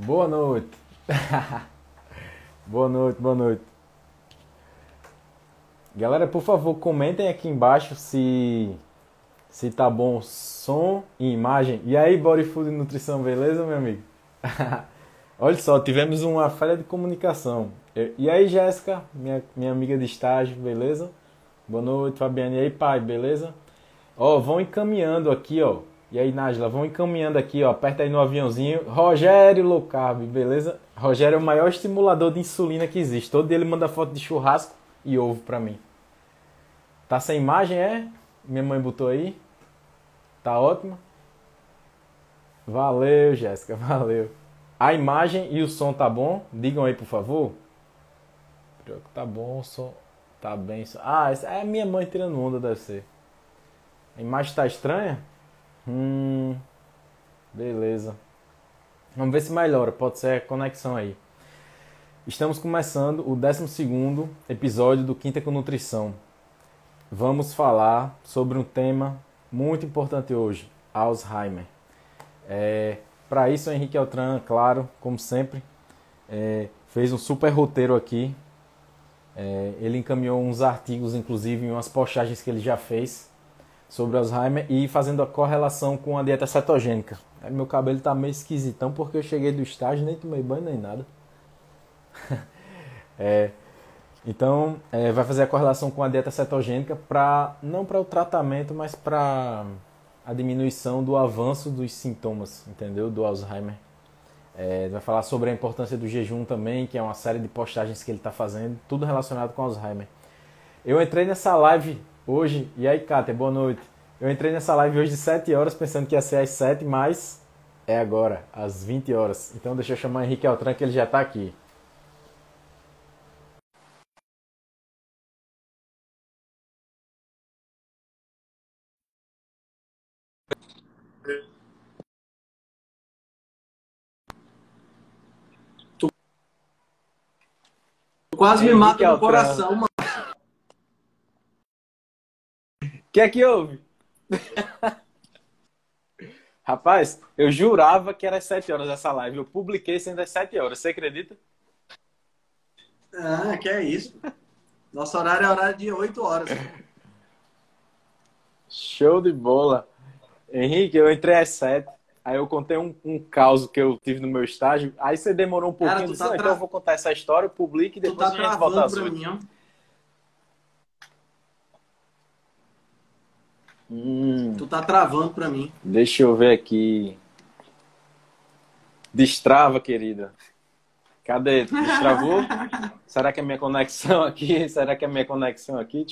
Boa noite. boa noite, boa noite. Galera, por favor, comentem aqui embaixo se se tá bom som e imagem. E aí, Body Food e Nutrição, beleza, meu amigo? Olha só, tivemos uma falha de comunicação. E aí, Jéssica, minha, minha amiga de estágio, beleza? Boa noite, Fabiane. E aí, pai, beleza? Ó, vão encaminhando aqui, ó. E aí, Nájila, vão encaminhando aqui, ó. Aperta aí no aviãozinho. Rogério Low Carb, beleza? Rogério é o maior estimulador de insulina que existe. Todo ele manda foto de churrasco e ovo pra mim. Tá sem imagem, é? Minha mãe botou aí. Tá ótimo. Valeu, Jéssica, valeu. A imagem e o som tá bom? Digam aí, por favor. Tá bom, o som tá bem. Ah, essa é minha mãe tirando onda, deve ser. A imagem tá estranha? Hum. Beleza. Vamos ver se melhora. Pode ser conexão aí. Estamos começando o 12 episódio do Quinta com Nutrição. Vamos falar sobre um tema muito importante hoje: Alzheimer. É, Para isso, o Henrique Altran, claro, como sempre, é, fez um super roteiro aqui. É, ele encaminhou uns artigos, inclusive, umas postagens que ele já fez sobre Alzheimer e fazendo a correlação com a dieta cetogênica. Aí meu cabelo tá meio esquisitão porque eu cheguei do estágio, nem tomei banho nem nada. é, então, é, vai fazer a correlação com a dieta cetogênica para não para o tratamento, mas para a diminuição do avanço dos sintomas, entendeu? Do Alzheimer. É, vai falar sobre a importância do jejum também, que é uma série de postagens que ele está fazendo, tudo relacionado com Alzheimer. Eu entrei nessa live hoje. E aí, Kátia, boa noite. Eu entrei nessa live hoje de 7 horas pensando que ia ser às 7, mas é agora, às 20 horas. Então deixa eu chamar o Henrique Altran que ele já está aqui. Tu quase me mata no coração, mano. Que é que houve? Rapaz, eu jurava que era às 7 horas essa live. Eu publiquei sendo às 7 horas. Você acredita? Ah, que é isso. Nosso horário é horário de 8 horas. Show de bola. Henrique, eu entrei às 7. Aí eu contei um, um caos que eu tive no meu estágio. Aí você demorou um pouquinho. Cara, tá tra... Então eu vou contar essa história, publique e depois tu tá a gente volta pra mim, ó. Hum, Tu tá travando pra mim. deixa eu ver aqui. Destrava, querida. Cadê? Destravou? Será que é minha conexão aqui? Será que é minha conexão aqui?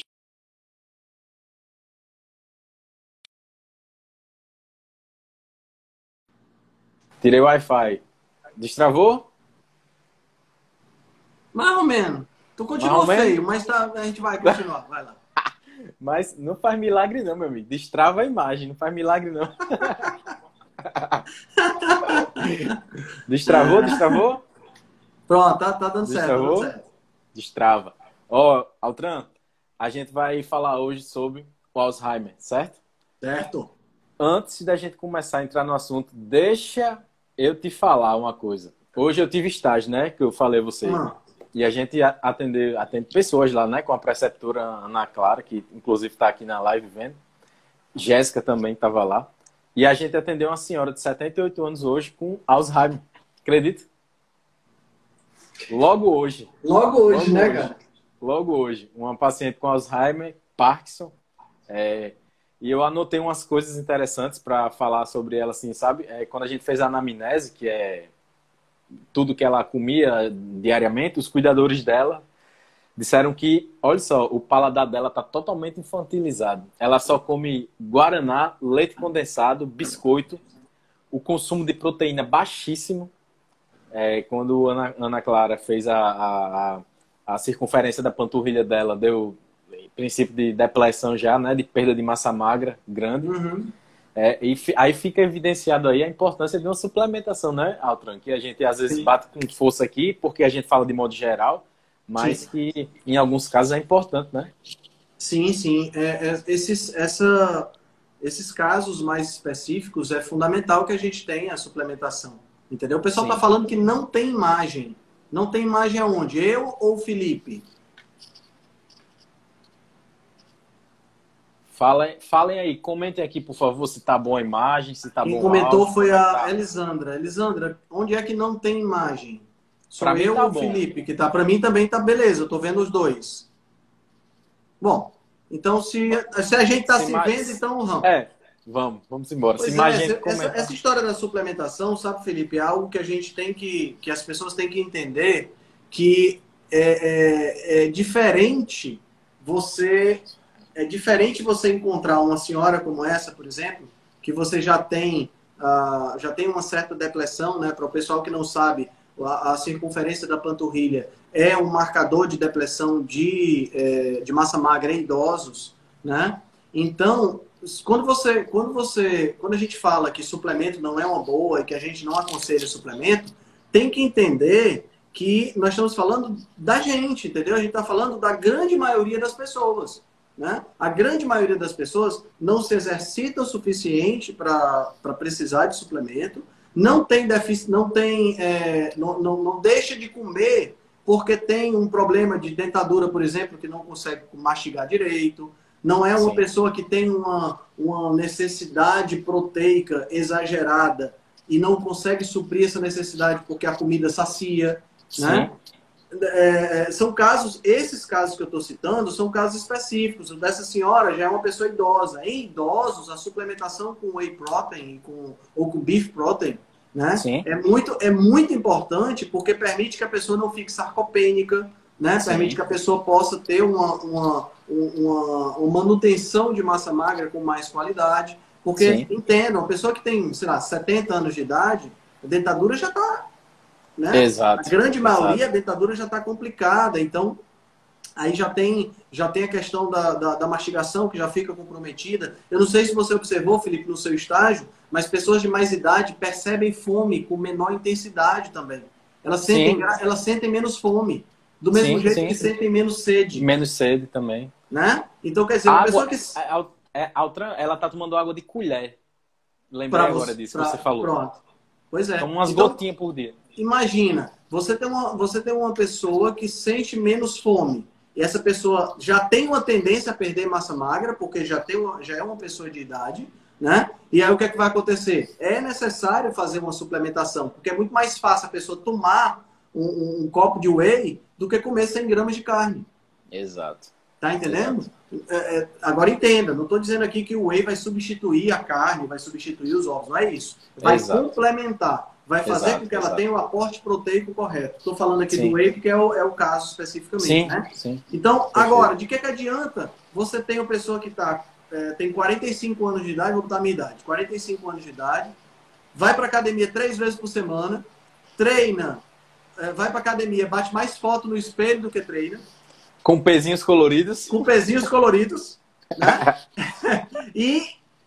Tirei o Wi-Fi. Destravou? Mais ou menos. Tu continua feio, mas tá, a gente vai continuar. Vai lá. Mas não faz milagre não, meu amigo. Destrava a imagem, não faz milagre não. Destravou? Destravou? Pronto, tá, tá dando certo, tá Destravou? dando certo. Destrava. Ó, Altran, a gente vai falar hoje sobre o Alzheimer, certo? Certo? Antes da gente começar a entrar no assunto, deixa eu te falar uma coisa. Hoje eu tive estágio, né? Que eu falei a você. Hum. E a gente a- atende, atende pessoas lá, né? Com a preceptora Ana Clara, que inclusive está aqui na live vendo. Jéssica também estava lá. E a gente atendeu uma senhora de 78 anos hoje com Alzheimer. Acredita? Logo hoje. Logo hoje, Logo né, hoje. cara? Logo hoje. Uma paciente com Alzheimer, Parkinson. é, e eu anotei umas coisas interessantes para falar sobre ela, assim, sabe? É, quando a gente fez a anamnese, que é tudo que ela comia diariamente, os cuidadores dela disseram que, olha só, o paladar dela está totalmente infantilizado. Ela só come guaraná, leite condensado, biscoito, o consumo de proteína baixíssimo. É, quando Ana, Ana Clara fez a, a, a, a circunferência da panturrilha dela, deu princípio de depressão já, né, de perda de massa magra grande. Uhum. É, e aí fica evidenciado aí a importância de uma suplementação, né, Altran? Que a gente às vezes Sim. bate com força aqui, porque a gente fala de modo geral, mas Sim. que em alguns casos é importante, né? Sim, sim. É, é, esses, essa, esses casos mais específicos é fundamental que a gente tenha a suplementação. Entendeu? O pessoal está falando que não tem imagem. Não tem imagem aonde? Eu ou o Felipe? Falem, falem aí, comentem aqui, por favor, se tá boa a imagem, se tá Quem bom comentou áudio, foi a tá. Elisandra. Elisandra, onde é que não tem imagem? Sou Pra eu tá ou o. Felipe? Que tá para mim também tá beleza, eu tô vendo os dois. Bom, então se, se a gente tá Se se mais- vendo, então vamos. É, vamos, vamos embora. Pois se é, essa, essa história da suplementação, sabe, Felipe, é algo que a gente tem que, que as pessoas têm que entender que é, é- é diferente você é diferente você encontrar uma senhora como essa, por exemplo, que você já tem ah, já tem uma certa depressão, né? Para o pessoal que não sabe, a, a circunferência da panturrilha é um marcador de depressão de, eh, de massa magra em idosos, né? Então, quando você, quando você, quando a gente fala que suplemento não é uma boa e que a gente não aconselha suplemento, tem que entender que nós estamos falando da gente, entendeu? A gente está falando da grande maioria das pessoas, né? A grande maioria das pessoas não se exercita o suficiente para precisar de suplemento, não tem déficit, não tem, é, não, não, não deixa de comer porque tem um problema de dentadura, por exemplo, que não consegue mastigar direito, não é uma Sim. pessoa que tem uma, uma necessidade proteica exagerada e não consegue suprir essa necessidade porque a comida sacia, né? É, são casos, esses casos que eu estou citando são casos específicos. O dessa senhora já é uma pessoa idosa. Em idosos, a suplementação com whey protein com, ou com beef protein né? Sim. É, muito, é muito importante porque permite que a pessoa não fique sarcopênica, né? Sim. permite que a pessoa possa ter uma, uma, uma, uma manutenção de massa magra com mais qualidade. Porque, Sim. entenda, uma pessoa que tem, sei lá, 70 anos de idade, a dentadura já está né? Exato. A grande maioria, Exato. a dentadura já está complicada. Então, aí já tem, já tem a questão da, da, da mastigação que já fica comprometida. Eu não sei se você observou, Felipe, no seu estágio, mas pessoas de mais idade percebem fome com menor intensidade também. Elas sentem, gra- elas sentem menos fome. Do mesmo Sim, jeito sim, que sim. sentem menos sede. Menos sede também. Né? Então, quer dizer, uma pessoa Água, que. é, Al- é, Altran, ela tá tomando água de colher. Lembrei agora disso, pra- você falou. Pronto. Pois é. Toma umas Então, gotinhas por dia. imagina, você tem, uma, você tem uma pessoa que sente menos fome. E essa pessoa já tem uma tendência a perder massa magra, porque já, tem uma, já é uma pessoa de idade, né? E aí o que, é que vai acontecer? É necessário fazer uma suplementação, porque é muito mais fácil a pessoa tomar um, um- um copo de whey do que comer 100 gramas de carne. Exato. Tá entendendo? É, é, agora entenda, não estou dizendo aqui que o whey vai substituir a carne, vai substituir os ovos, não é isso. Vai Exato. complementar, vai fazer Exato, com que ela exato. tenha o aporte proteico correto. Estou falando aqui Sim. do whey porque é o, é o caso especificamente, Sim, né? sim. Então, agora, de que, que adianta você ter uma pessoa que tá, é, tem 45 anos de idade, vou botar a minha idade, 45 anos de idade, vai para academia três vezes por semana, treina, é, vai para academia, bate mais foto no espelho do que treina, Com pezinhos coloridos. com pezinhos coloridos, né? e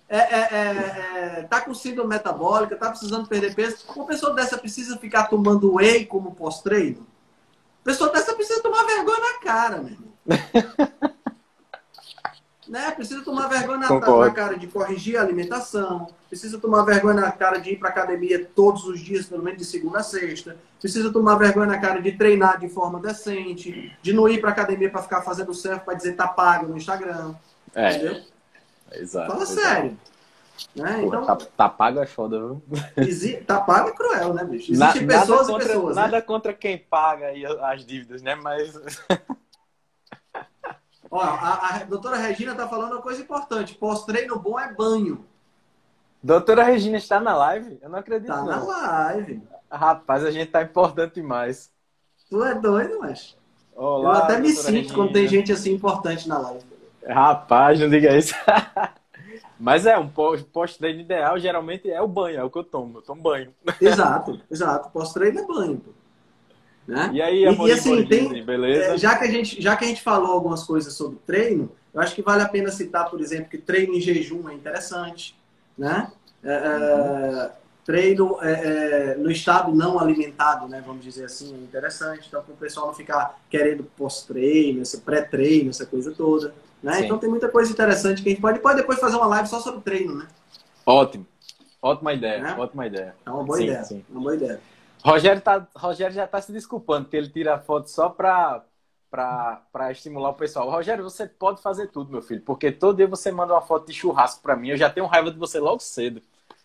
é, é, é, é, tá com síndrome metabólica, tá precisando perder peso. Uma pessoa dessa precisa ficar tomando whey como pós-treino? Pessoa dessa precisa tomar vergonha na cara, meu irmão. né? Precisa tomar vergonha na, na cara de corrigir a alimentação, precisa tomar vergonha na cara de ir para academia todos os dias, pelo menos de segunda a sexta, precisa tomar vergonha na cara de treinar de forma decente, de não ir para academia para ficar fazendo selfie para dizer tá pago no Instagram, É, entendeu? exato. Fala exato. sério. Né? Pô, Então, tá, tá pago é foda, viu? tá pago é cruel, né, bicho? Na- Existem pessoas nada e contra, pessoas, né? Nada contra quem paga aí as dívidas, né? Mas. Ó, a, a doutora Regina tá falando uma coisa importante. Pós-treino bom é banho. Doutora Regina está na live? Eu não acredito, Tá na live. Rapaz, a gente tá importante demais. Tu é doido, mas. Eu Olá, até me sinto quando tem Regina. gente assim importante na live. Rapaz, não diga isso. Mas é, um pós- pós-treino ideal geralmente é o banho, é o que eu tomo. Eu tomo banho. Exato, exato. Pós-treino é banho. Pô. Né? E aí, E- e assim, tem- beleza? É, já, que a gente, já que a gente falou algumas coisas sobre treino, eu acho que vale a pena citar, por exemplo, que treino em jejum é interessante, né? É, é, treino é, é, no estado não alimentado, né? Vamos dizer assim, é interessante. Então, para o pessoal não ficar querendo pós-treino, esse pré-treino, essa coisa toda, né? Sim. Então, tem muita coisa interessante que a gente pode, pode depois fazer uma live só sobre treino, né? Ótimo. Ótima ideia, né? ótima ideia. É uma boa sim, ideia. Sim. Uma boa ideia. Rogério, tá, Rogério já está se desculpando, porque ele tira a foto só para para estimular o pessoal. Rogério, você pode fazer tudo, meu filho, porque todo dia você manda uma foto de churrasco para mim. Eu já tenho raiva de você logo cedo.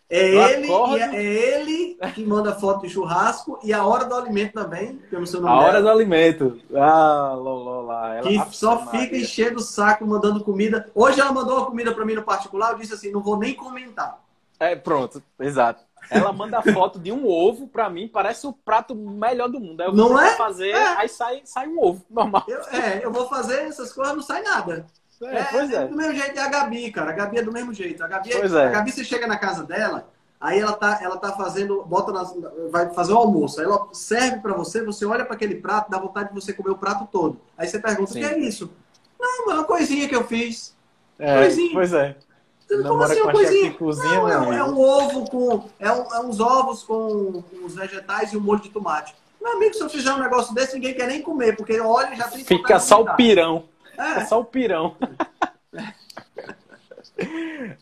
É ele, acordo... é ele que manda foto de churrasco e a hora do alimento também, que eu não sei o nome A dela. hora do alimento. Ah, loló lá. Ela que só fica enchendo o saco mandando comida. Hoje ela mandou uma comida para mim no particular, eu disse assim, não vou nem comentar. É, pronto, exato. Ela manda foto de um ovo pra mim, parece o prato melhor do mundo. Aí eu não é? fazer, é. aí sai, sai um ovo, normal. Eu, é, eu vou fazer essas coisas, não sai nada. É, pois é. é. Do mesmo jeito é a Gabi, cara. A Gabi é do mesmo jeito. A Gabi, é, pois é. a Gabi você chega na casa dela, aí ela tá, ela tá fazendo, bota nas, vai fazer o almoço. Aí ela serve para você, você olha para aquele prato, dá vontade de você comer o prato todo. Aí você pergunta, Sim. o que é isso? Não, é uma coisinha que eu fiz. É, coisinha. Pois é. Como assim uma coisinha? Cozinha, não, é, é, um ovo com. É, um, é, uns ovos com os vegetais e um molho de tomate. Meu amigo, se eu fizer um negócio desse, ninguém quer nem comer, porque olha já tem Fica só o pirão. É. Fica só o pirão.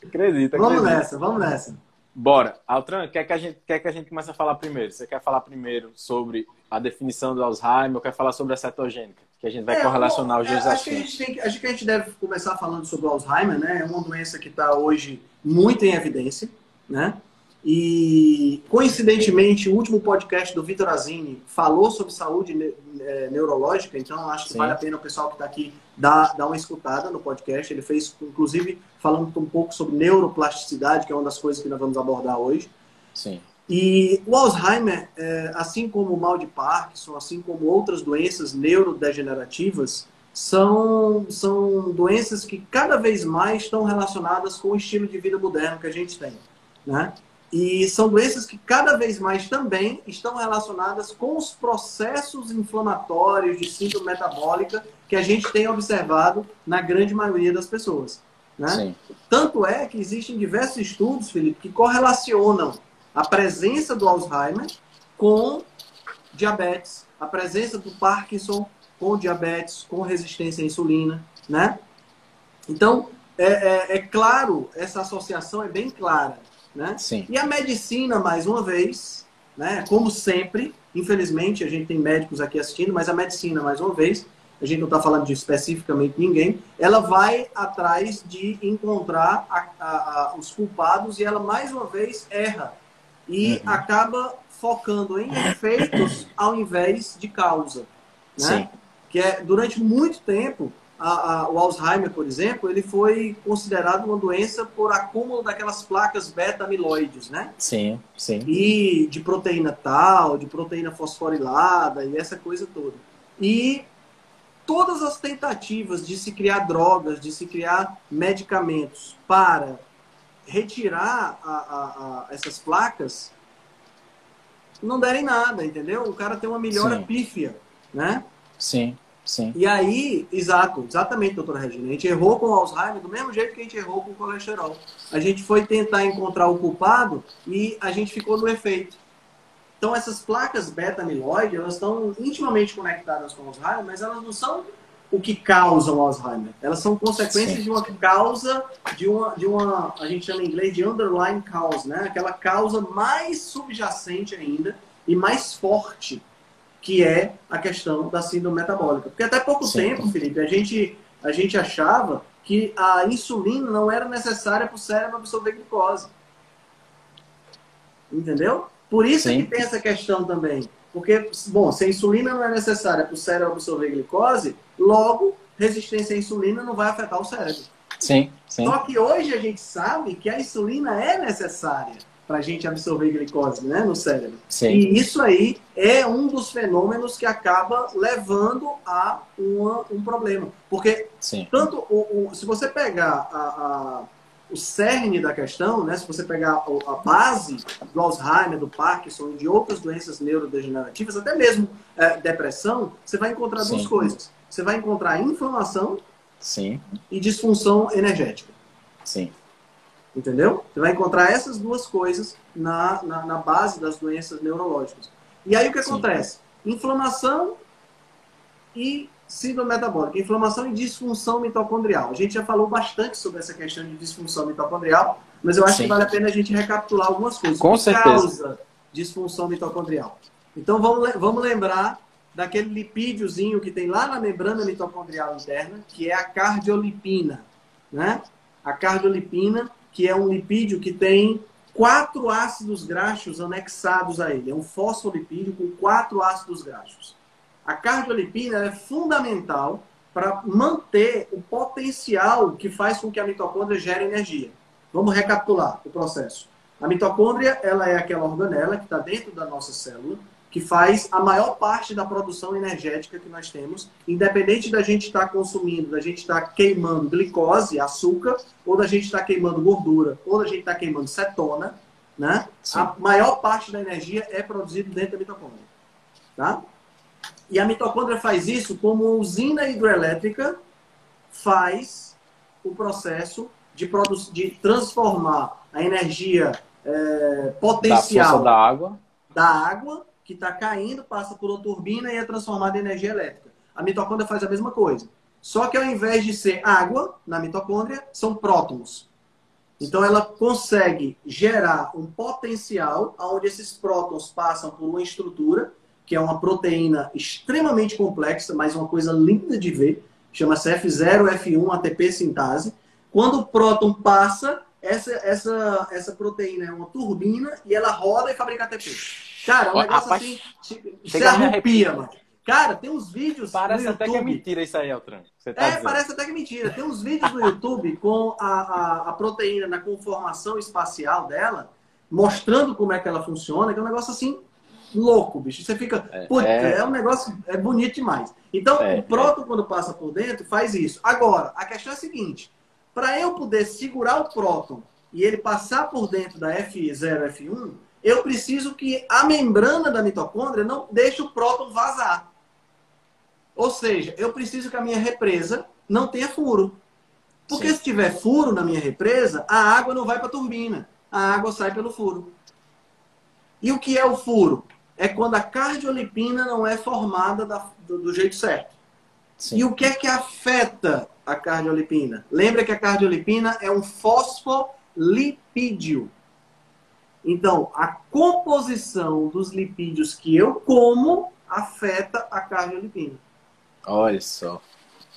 acredita, Vamos acredita. nessa, vamos nessa. Bora. Altran, quer que, a gente, quer que a gente comece a falar primeiro? Você quer falar primeiro sobre a definição do Alzheimer ou quer falar sobre a cetogênica? Que a gente vai é, correlacionar os dois é, acho que, a gente tem, acho que a gente deve começar falando sobre o Alzheimer, né? É uma doença que está hoje muito em evidência, né? E, coincidentemente, o último podcast do Vitor Azini falou sobre saúde ne é, neurológica, então acho que Sim. vale a pena o pessoal que está aqui dar, dar uma escutada no podcast. Ele fez, inclusive, falando um pouco sobre neuroplasticidade, que é uma das coisas que nós vamos abordar hoje. Sim. E o Alzheimer, é, assim como o mal de Parkinson, assim como outras doenças neurodegenerativas, são, são doenças que cada vez mais estão relacionadas com o estilo de vida moderno que a gente tem. Né? E são doenças que cada vez mais também estão relacionadas com os processos inflamatórios de síndrome metabólica que a gente tem observado na grande maioria das pessoas. Né? Tanto é que existem diversos estudos, Felipe, que correlacionam a presença do Alzheimer com diabetes, a presença do Parkinson com diabetes, com resistência à insulina, né? Então, é, é, é claro, essa associação é bem clara. Né? Sim. E a medicina, mais uma vez, né, como sempre, infelizmente a gente tem médicos aqui assistindo, mas a medicina, mais uma vez, a gente não está falando de especificamente ninguém, ela vai atrás de encontrar a, a, a, os culpados e ela, mais uma vez, erra. E uhum. acaba focando em efeitos ao invés de causa. Né? Sim. Que é, durante muito tempo, a, a, o Alzheimer, por exemplo, ele foi considerado uma doença por acúmulo daquelas placas beta-amiloides, né? Sim, sim. E de proteína tal, de proteína fosforilada e essa coisa toda. E todas as tentativas de se criar drogas, de se criar medicamentos para retirar a, essas placas não derem nada, entendeu? O cara tem uma melhora sim. pífia, né? Sim. Sim. E aí, exato, exatamente, doutora Regina. A gente errou com o Alzheimer do mesmo jeito que a gente errou com o colesterol. A gente foi tentar encontrar o culpado e a gente ficou no efeito. Então, essas placas beta-amiloide, elas estão intimamente conectadas com o Alzheimer, mas elas não são o que causa o Alzheimer. Elas são consequências Sim. de uma causa, de uma, de uma, a gente chama em inglês de underlying cause, né? Aquela causa mais subjacente ainda e mais forte que é a questão da síndrome metabólica. Porque até pouco Sim. tempo, Felipe, a gente, a gente achava que a insulina não era necessária para o cérebro absorver glicose. Entendeu? Por isso Sim. que tem essa questão também. Porque, bom, se a insulina não é necessária para o cérebro absorver glicose, logo, resistência à insulina não vai afetar o cérebro. Sim, sim. Só que hoje a gente sabe que a insulina é necessária para a gente absorver glicose né, no cérebro. Sim. E isso aí é um dos fenômenos que acaba levando a uma, um problema. Porque Sim. tanto o, o, se você pegar a, a, o cerne da questão, né, se você pegar a base do Alzheimer, do Parkinson e de outras doenças neurodegenerativas, até mesmo é, depressão, você vai encontrar Sim. duas coisas. Você vai encontrar inflamação Sim. e disfunção energética. Sim. Entendeu? Você vai encontrar essas duas coisas na, na, na base das doenças neurológicas. E aí o que Sim. acontece? Inflamação e síndrome metabólica. Inflamação e disfunção mitocondrial. A gente já falou bastante sobre essa questão de disfunção mitocondrial mas eu acho Sim. que vale a pena a gente recapitular algumas coisas. Com O que certeza. causa disfunção mitocondrial? Então vamos, vamos lembrar daquele lipídiozinho que tem lá na membrana mitocondrial interna, que é a cardiolipina, né? A cardiolipina, que é um lipídio que tem quatro ácidos graxos anexados a ele. É um fosfolipídio com quatro ácidos graxos. A cardiolipina é fundamental para manter o potencial que faz com que a mitocôndria gere energia. Vamos recapitular o processo. A mitocôndria ela é aquela organela que está dentro da nossa célula, que faz a maior parte da produção energética que nós temos, independente da gente estar consumindo, da gente estar queimando glicose, açúcar, ou da gente estar queimando gordura, ou da gente estar queimando cetona, né? Sim. A maior parte da energia é produzida dentro da mitocôndria, tá? E a mitocôndria faz isso como uma usina hidrelétrica faz o processo de, de transformar a energia Da potencial força da água. da água que está caindo, passa por uma turbina e é transformada em energia elétrica. A mitocôndria faz a mesma coisa. Só que ao invés de ser água na mitocôndria, são prótons. Então ela consegue gerar um potencial onde esses prótons passam por uma estrutura, que é uma proteína extremamente complexa, mas uma coisa linda de ver, chama-se F0F1 ATP sintase. Quando o próton passa, essa, essa, essa proteína é uma turbina e ela roda e fabrica ATP. Cara, um Ó, negócio rapaz, assim, a me arrepia, mano. Cara, tem uns vídeos Parece no até que é YouTube. mentira isso aí, Altran. Você tá É, dizendo. parece até que mentira. Tem uns vídeos no YouTube com a, a, a proteína na conformação espacial dela, mostrando como é que ela funciona, que é um negócio assim louco, bicho. Você fica, É, putz, é. é. um negócio é bonito demais. Então, É, o próton, quando passa por dentro, faz isso. Agora, a questão é a seguinte: para eu poder segurar o próton e ele passar por dentro da F0, F1, eu preciso que a membrana da mitocôndria não deixe o próton vazar. Ou seja, eu preciso que a minha represa não tenha furo. Porque Sim. se tiver furo na minha represa, a água não vai para a turbina. A água sai pelo furo. E o que é o furo? É quando a cardiolipina não é formada da- do, do jeito certo. Sim. E o que é que afeta a cardiolipina? Lembra que a cardiolipina é um fosfolipídio. Então, a composição dos lipídios que eu como afeta a cardiolipina. Olha só.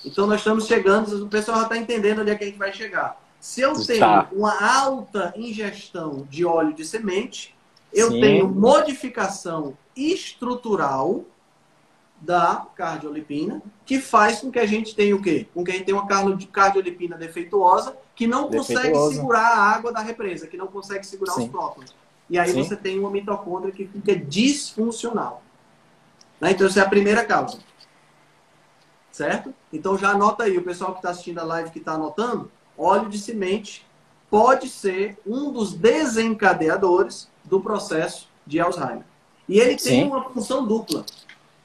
Então nós estamos chegando, o pessoal já está entendendo onde é que a gente vai chegar. Se eu tenho Tá. uma alta ingestão de óleo de semente, eu Sim. tenho modificação estrutural da cardiolipina, que faz com que a gente tenha o quê? Com que a gente tenha uma cardio- cardiolipina defeituosa, que não consegue Defeituosa. segurar a água da represa, que não consegue segurar Sim. os prótons. E aí Sim. você tem uma mitocôndria que fica disfuncional. Né? Então, essa é a primeira causa. Certo? Então, já anota aí, o pessoal que está assistindo a live que está anotando, óleo de semente pode ser um dos desencadeadores do processo de Alzheimer. E ele tem Sim. uma função dupla.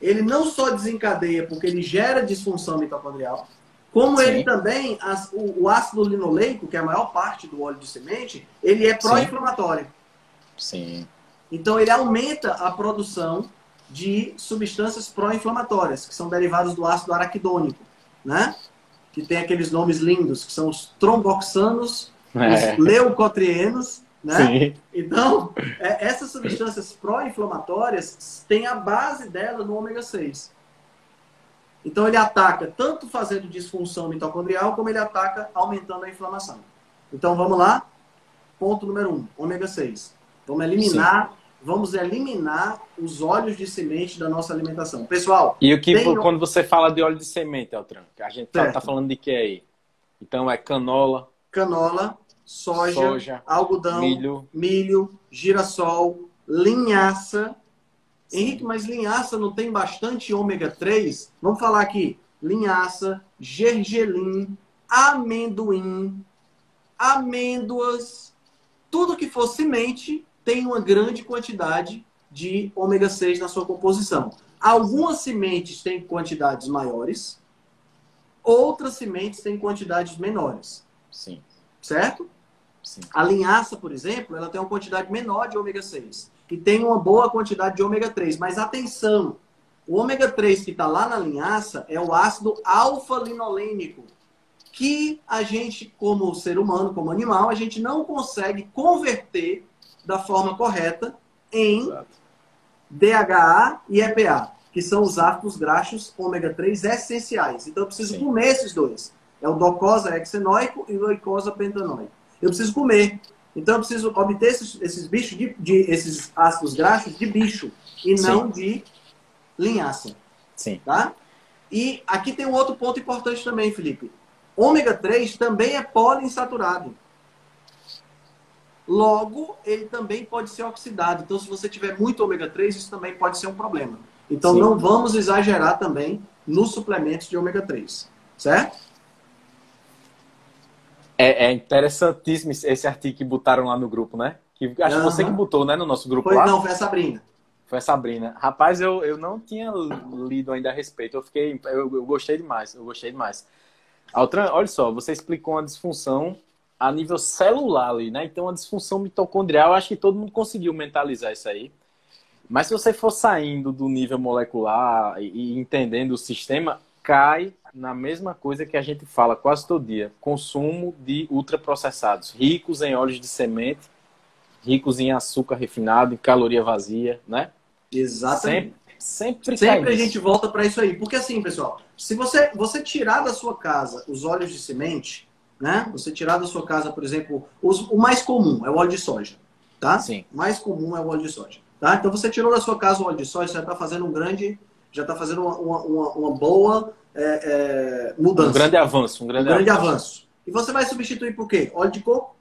Ele não só desencadeia porque ele gera disfunção mitocondrial, como Sim. ele também, as- o, o ácido linoleico, que é a maior parte do óleo de semente, ele é pró-inflamatório. Sim. Então ele aumenta a produção de substâncias pró-inflamatórias, que são derivadas do ácido araquidônico, né? Que tem aqueles nomes lindos, que são os tromboxanos, É. os leucotrienos, né? Sim. Então, é, essas substâncias pró-inflamatórias têm a base dela no ômega 6. Então ele ataca tanto fazendo disfunção mitocondrial, como ele ataca aumentando a inflamação. Então vamos lá. Ponto número um, ômega 6. Vamos eliminar, vamos eliminar os óleos de semente da nossa alimentação. Pessoal, E o que Tem- quando você fala de óleo de semente, Altran, a gente tá, Certo. tá falando de que aí? Então é canola, canola, soja, Soja, algodão, milho. milho, girassol, linhaça. Henrique, mas linhaça não tem bastante ômega 3? Vamos falar aqui. Linhaça, gergelim, amendoim, amêndoas. Tudo que for semente tem uma grande quantidade de ômega 6 na sua composição. Algumas sementes têm quantidades maiores, outras sementes têm quantidades menores, Sim, certo? sim. A linhaça, por exemplo, ela tem uma quantidade menor de ômega 6 e tem uma boa quantidade de ômega 3. Mas atenção, o ômega 3 que está lá na linhaça é o ácido alfa-linolênico. que a gente, como ser humano, como animal, a gente não consegue converter da forma correta em Exato. DHA e EPA, que são os ácidos graxos ômega 3 essenciais. Então eu preciso Sim. comer esses dois. É o docosa hexenoico e o glucosa pentanoico. Eu preciso comer. Então eu preciso obter esses, esses bichos de, de, esses ácidos graxos de bicho e Sim. não de linhaça. Sim. Tá? E aqui tem um outro ponto importante também, Felipe. Ômega 3 também é poliinsaturado. Logo, ele também pode ser oxidado. Então, se você tiver muito ômega 3, isso também pode ser um problema. Então, Sim. não vamos exagerar também nos suplementos de ômega 3. Certo? É, é interessantíssimo esse artigo que botaram lá no grupo, né? Que, acho uhum. que você que botou, né, no nosso grupo foi, lá. Não, foi a Sabrina. Foi a Sabrina. Rapaz, eu, eu não tinha lido ainda a respeito. Eu fiquei. Eu, eu gostei demais. Eu gostei demais. Altran, olha só, você explicou uma disfunção a nível celular ali, né? Então, a disfunção mitocondrial, acho que todo mundo conseguiu mentalizar isso aí. Mas se você for saindo do nível molecular e entendendo o sistema, cai na mesma coisa que a gente fala quase todo dia: consumo de ultraprocessados, ricos em óleos de semente, ricos em açúcar refinado, em caloria vazia, né? Exatamente. Sempre, sempre, sempre a gente volta para isso aí. Porque assim, pessoal, se você, você tirar da sua casa os óleos de semente, né? Você tirar da sua casa, por exemplo, os, o mais comum é o óleo de soja, tá? Sim. O mais comum é o óleo de soja, tá? Então você tirou da sua casa o óleo de soja, você já está fazendo um grande, já está fazendo uma, uma, uma boa é, é, mudança. Um grande avanço, um grande, um grande avanço. avanço. E você vai substituir por quê? Óleo de coco,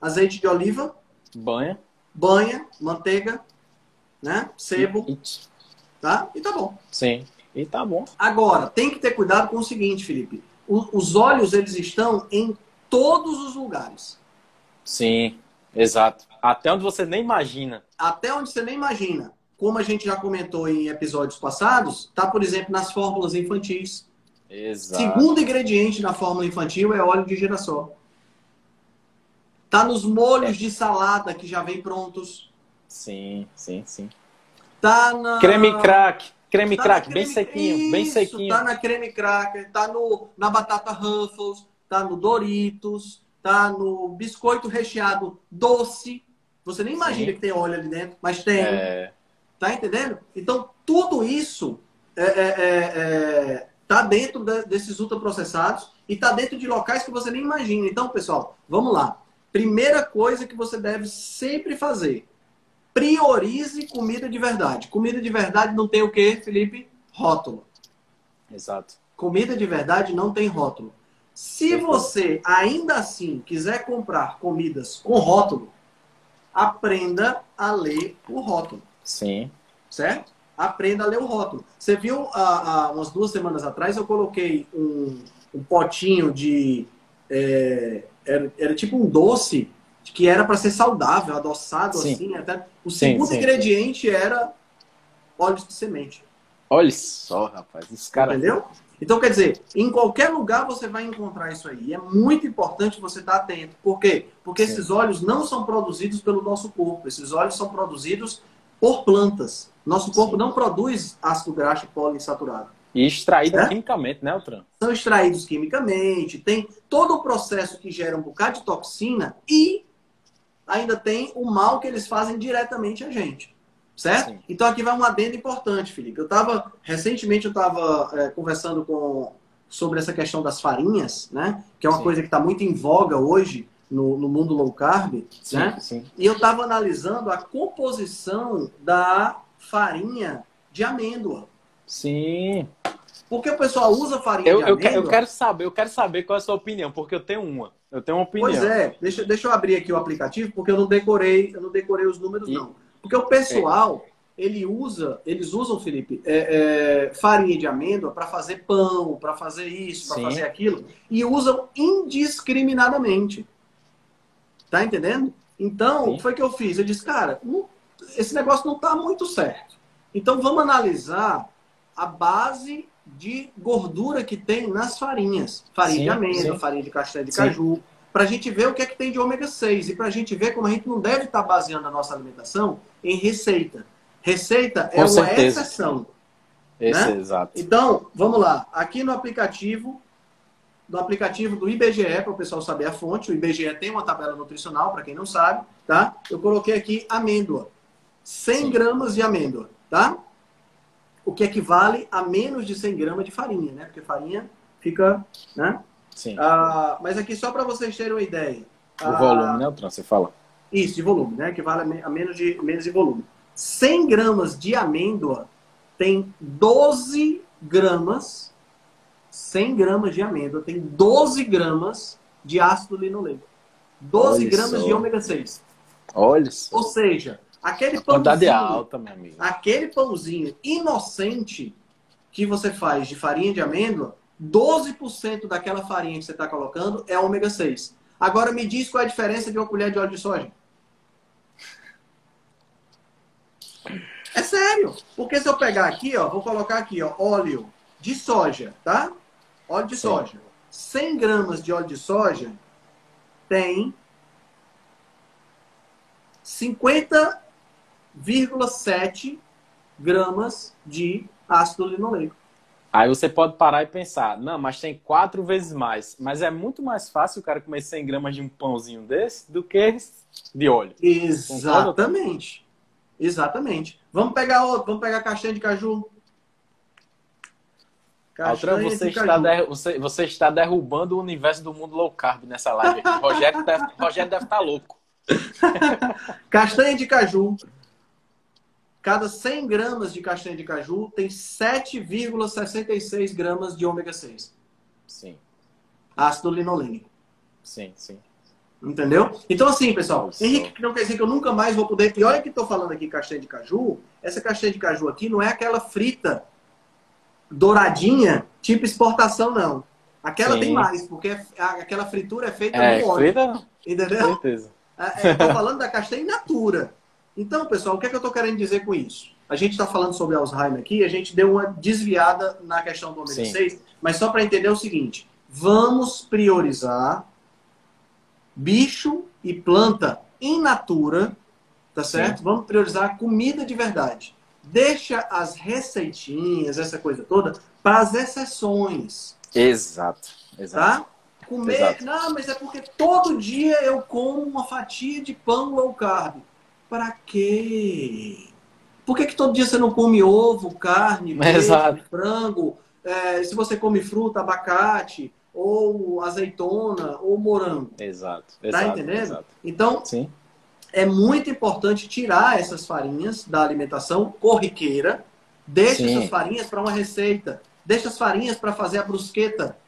azeite de oliva, banha, banha, manteiga, né? Sebo, e, tá? E tá bom. Sim. E tá bom. Agora, tem que ter cuidado com o seguinte, Felipe. O, os olhos, eles estão em todos os lugares. Sim, exato. Até onde você nem imagina. Até onde você nem imagina. Como a gente já comentou em episódios passados, tá, por exemplo, nas fórmulas infantis. Exato. Segundo ingrediente na fórmula infantil é óleo de girassol. Tá nos molhos de salada que já vem prontos. Sim, sim, sim. Tá na... Creme crack. Creme tá crack, creme... bem sequinho, Isso, bem sequinho. Tá na creme cracker, tá no, na batata Ruffles, tá no Doritos, tá no biscoito recheado doce. Você nem imagina Sim. que tem óleo ali dentro, mas tem. É... Tá entendendo? Então, tudo isso é, é, é, é tá dentro de, desses ultraprocessados e tá dentro de locais que você nem imagina. Então, pessoal, vamos lá. Primeira coisa que você deve sempre fazer priorize comida de verdade. Comida de verdade não tem o que, Felipe? Rótulo. Exato. Comida de verdade não tem rótulo. Se você ainda assim quiser comprar comidas com rótulo, aprenda a ler o rótulo. Sim. Certo? Aprenda a ler o rótulo. Você viu há, há umas duas semanas atrás eu coloquei um, um potinho de. É, era, era tipo um doce que era para ser saudável, adoçado sim. assim. Até... O segundo sim, sim. ingrediente era óleo de semente. Olha só, rapaz, esse cara. Entendeu? Então, quer dizer, em qualquer lugar você vai encontrar isso aí. E é muito importante você estar atento. Por quê? Porque esses óleos não são produzidos pelo nosso corpo. Esses óleos são produzidos por plantas. Nosso corpo não produz ácido graxo poliinsaturado. E extraído é? quimicamente, né, Altran? São extraídos quimicamente, tem todo o processo que gera um bocado de toxina e ainda tem o mal que eles fazem diretamente a gente. Certo? Sim. Então aqui vai um adendo importante, Felipe. Eu estava, recentemente eu estava é, conversando com, sobre essa questão das farinhas, né? Que é uma sim. coisa que está muito em voga hoje no, no mundo low carb, sim, né? Sim. E eu estava analisando a composição da farinha de amêndoa. Sim. Porque o pessoal usa farinha eu, de amêndoa. Eu, eu quero saber, eu quero saber qual é a sua opinião, porque eu tenho uma. Eu tenho uma opinião. Pois é, deixa, deixa eu abrir aqui o aplicativo, porque eu não decorei, eu não decorei os números, e... não. Porque o pessoal, é. ele usa, eles usam, Felipe, é, é, farinha de amêndoa para fazer pão, para fazer isso, para fazer aquilo, e usam indiscriminadamente. Tá entendendo? Então, Sim. o que foi que eu fiz? Eu disse, cara, não, esse negócio não está muito certo. Então, vamos analisar a base de gordura que tem nas farinhas. Farinha sim, de amêndoa, sim. farinha de castanha de sim. caju. Para a gente ver o que é que tem de ômega 6. E para a gente ver como a gente não deve estar tá baseando a nossa alimentação em receita. Receita é Com é certeza. uma exceção. Esse né? é exato. Então, vamos lá. Aqui no aplicativo, no aplicativo do IBGE, para o pessoal saber a fonte. O IBGE tem uma tabela nutricional, para quem não sabe, tá? Eu coloquei aqui amêndoa. 100 Sim. gramas de amêndoa, tá? O que equivale a menos de 100 gramas de farinha, né? Porque farinha fica, né? Sim. Ah, mas aqui só para vocês terem uma ideia. O ah, volume, né, Tran? Você fala. Isso, de volume, né? Que vale a menos de, menos de volume. 100 gramas de amêndoa tem 12 gramas. 100 gramas de amêndoa tem 12 gramas de ácido linoleico. 12 Olha gramas só. de ômega 6. Olha só. Ou seja, aquele pãozinho. alta, meu amigo. Aquele pãozinho inocente que você faz de farinha de amêndoa, 12% daquela farinha que você está colocando é ômega 6. Agora me diz qual é a diferença de uma colher de óleo de soja. É sério. Porque se eu pegar aqui, ó, vou colocar aqui, ó, óleo de soja, tá? Óleo de Sim. soja. 100 gramas de óleo de soja tem 50,7 gramas de ácido linoleico. Aí você pode parar e pensar, não, mas tem quatro vezes mais. Mas é muito mais fácil o cara comer 100 gramas de um pãozinho desse do que de óleo. Exatamente. Exatamente. Vamos pegar outro, vamos pegar castanha de caju. Castanha Altran, você, de está caju. você, você, está derrubando o universo do mundo low carb nessa live. Rogério, deve, Rogério deve estar tá louco. castanha de caju. Cada 100 gramas de castanha de caju tem 7,66 gramas de ômega 6. Sim. Ácido linolênico. Sim, sim. Entendeu? Então, assim, pessoal, Nossa. Henrique, não quer dizer que eu nunca mais vou poder. E olha que estou falando aqui castanha de caju. Essa castanha de caju aqui não é aquela frita douradinha, tipo exportação, não. Aquela Sim. tem mais, porque aquela fritura é feita é, no óleo. Frita, entendeu? Com certeza. Estou é, falando da castanha in natura. Então, pessoal, o que é que eu estou querendo dizer com isso? A gente está falando sobre Alzheimer aqui, a gente deu uma desviada na questão do ômega 6, mas só para entender o seguinte: vamos priorizar bicho e planta in natura, tá certo? Sim. Vamos priorizar comida de verdade. Deixa as receitinhas, essa coisa toda, para as exceções. Exato. Exato. Tá? Comer. Exato. Não, mas é porque todo dia eu como uma fatia de pão low carb. Para quê? Por que, que todo dia você não come ovo, carne, peixe, frango? É, se você come fruta, abacate, ou azeitona, ou morango. Exato. Tá exato, entendendo? Exato. Então, Sim. é muito importante tirar essas farinhas da alimentação corriqueira. Deixa Sim. essas farinhas para uma receita. Deixa as farinhas para fazer a brusqueta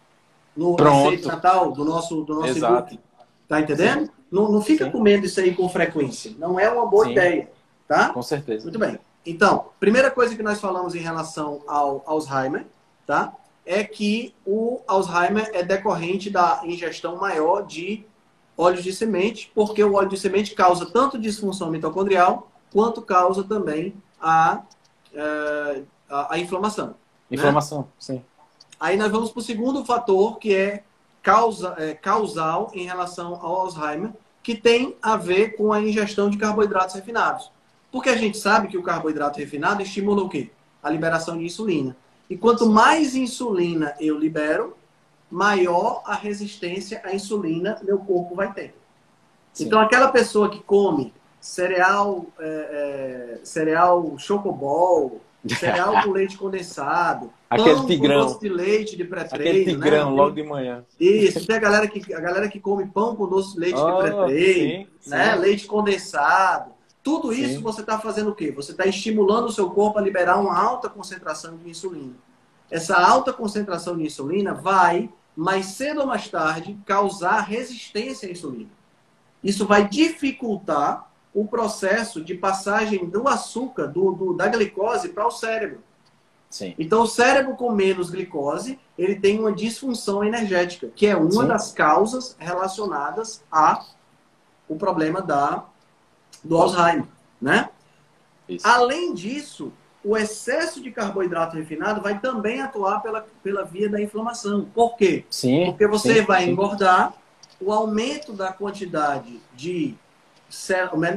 no Pronto. receita natal do nosso, do nosso Exato. Tá entendendo? Não, não fica Sim. comendo isso aí com frequência. Não é uma boa Sim. ideia. Tá? Com certeza. Muito bem. Então, primeira coisa que nós falamos em relação ao Alzheimer, tá? é que o Alzheimer é decorrente da ingestão maior de óleo de semente, porque o óleo de semente causa tanto disfunção mitocondrial quanto causa também a, é, a, a, inflamação. Né? Inflamação, né? sim. Aí nós vamos para o segundo fator, que é, causa, é, causal em relação ao Alzheimer, que tem a ver com a ingestão de carboidratos refinados. Porque a gente sabe que o carboidrato refinado estimula o quê? A liberação de insulina. E quanto mais insulina eu libero, maior a resistência à insulina meu corpo vai ter. Sim. Então, aquela pessoa que come cereal, é, é, cereal chocobol, cereal com leite condensado, aquele pão tigrão. com doce de leite de pré-treino. Aquele tigrão, né? logo de manhã. Isso, tem a galera que, a galera que come pão com doce de leite oh, de pré-treino, né? leite condensado. Tudo isso Sim. você está fazendo o quê? Você está estimulando o seu corpo a liberar uma alta concentração de insulina. Essa alta concentração de insulina vai, mais cedo ou mais tarde, causar resistência à insulina. Isso vai dificultar o processo de passagem do açúcar, do, do da glicose, para o cérebro. Sim. Então, o cérebro com menos glicose, ele tem uma disfunção energética, que é uma Sim. das causas relacionadas a o problema da do Alzheimer, né? Isso. Além disso, o excesso de carboidrato refinado vai também atuar pela, pela via da inflamação. Por quê? Sim, Porque você sim, vai sim. engordar, o aumento da quantidade de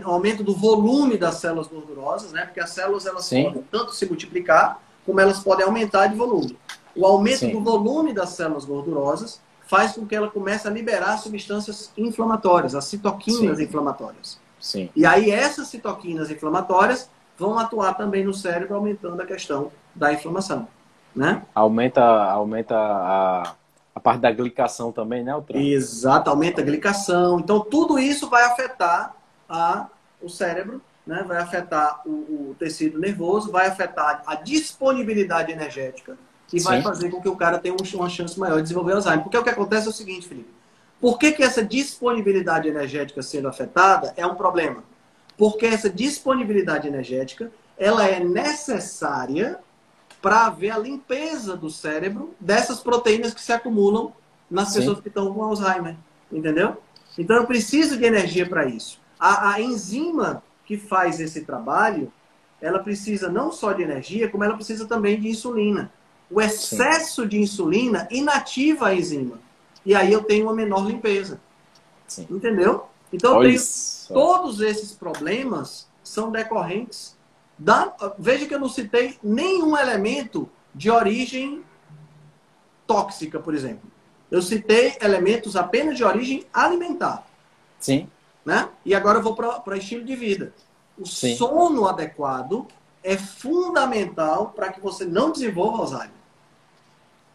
o aumento do volume das células gordurosas, né? Porque as células elas sim. podem tanto se multiplicar como elas podem aumentar de volume. O aumento do volume das células gordurosas faz com que ela comece a liberar substâncias inflamatórias, as citoquinas Sim. inflamatórias. Sim. E aí essas citoquinas inflamatórias vão atuar também no cérebro, aumentando a questão da inflamação, né? Aumenta, aumenta a, a parte da glicação também, né? Exato, aumenta a glicação. Então, tudo isso vai afetar a, o cérebro, né? vai afetar o, o tecido nervoso, vai afetar a disponibilidade energética e vai fazer com que o cara tenha um- uma chance maior de desenvolver Alzheimer. Porque o que acontece é o seguinte, Felipe. Por que, que essa disponibilidade energética sendo afetada é um problema? Porque essa disponibilidade energética ela é necessária para haver a limpeza do cérebro dessas proteínas que se acumulam nas Sim. pessoas que estão com Alzheimer. Entendeu? Então eu preciso de energia para isso. A, a enzima que faz esse trabalho, ela precisa não só de energia, como ela precisa também de insulina. O excesso de insulina inativa a enzima. E aí eu tenho uma menor limpeza. Sim. Entendeu? Então tenho todos esses problemas são decorrentes da. Veja que eu não citei nenhum elemento de origem tóxica, por exemplo. Eu citei elementos apenas de origem alimentar. Sim, Né? E agora eu vou para estilo de vida. O Sim. sono adequado é fundamental para que você não desenvolva Alzheimer.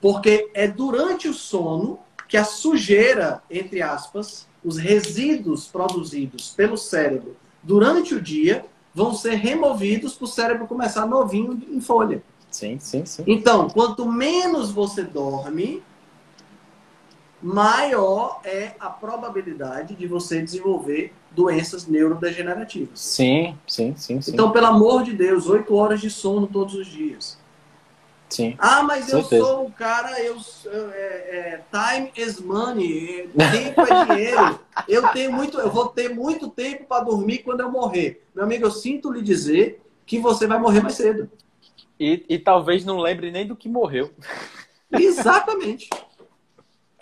Porque é durante o sono que a sujeira, entre aspas, os resíduos produzidos pelo cérebro durante o dia vão ser removidos para o cérebro começar novinho em folha. sim, sim, sim. Então, quanto menos você dorme, maior é a probabilidade de você desenvolver doenças neurodegenerativas. Sim, sim, sim, sim. Então, pelo amor de Deus, oito horas de sono todos os dias. sim. Ah, mas eu Certeza. sou o cara, eu, eu- é, é, time is money, tempo é dinheiro. Eu tenho muito, eu vou ter muito tempo para dormir quando eu morrer. Meu amigo, eu sinto lhe dizer que você vai morrer mais cedo. E, e talvez não lembre nem do que morreu. Exatamente.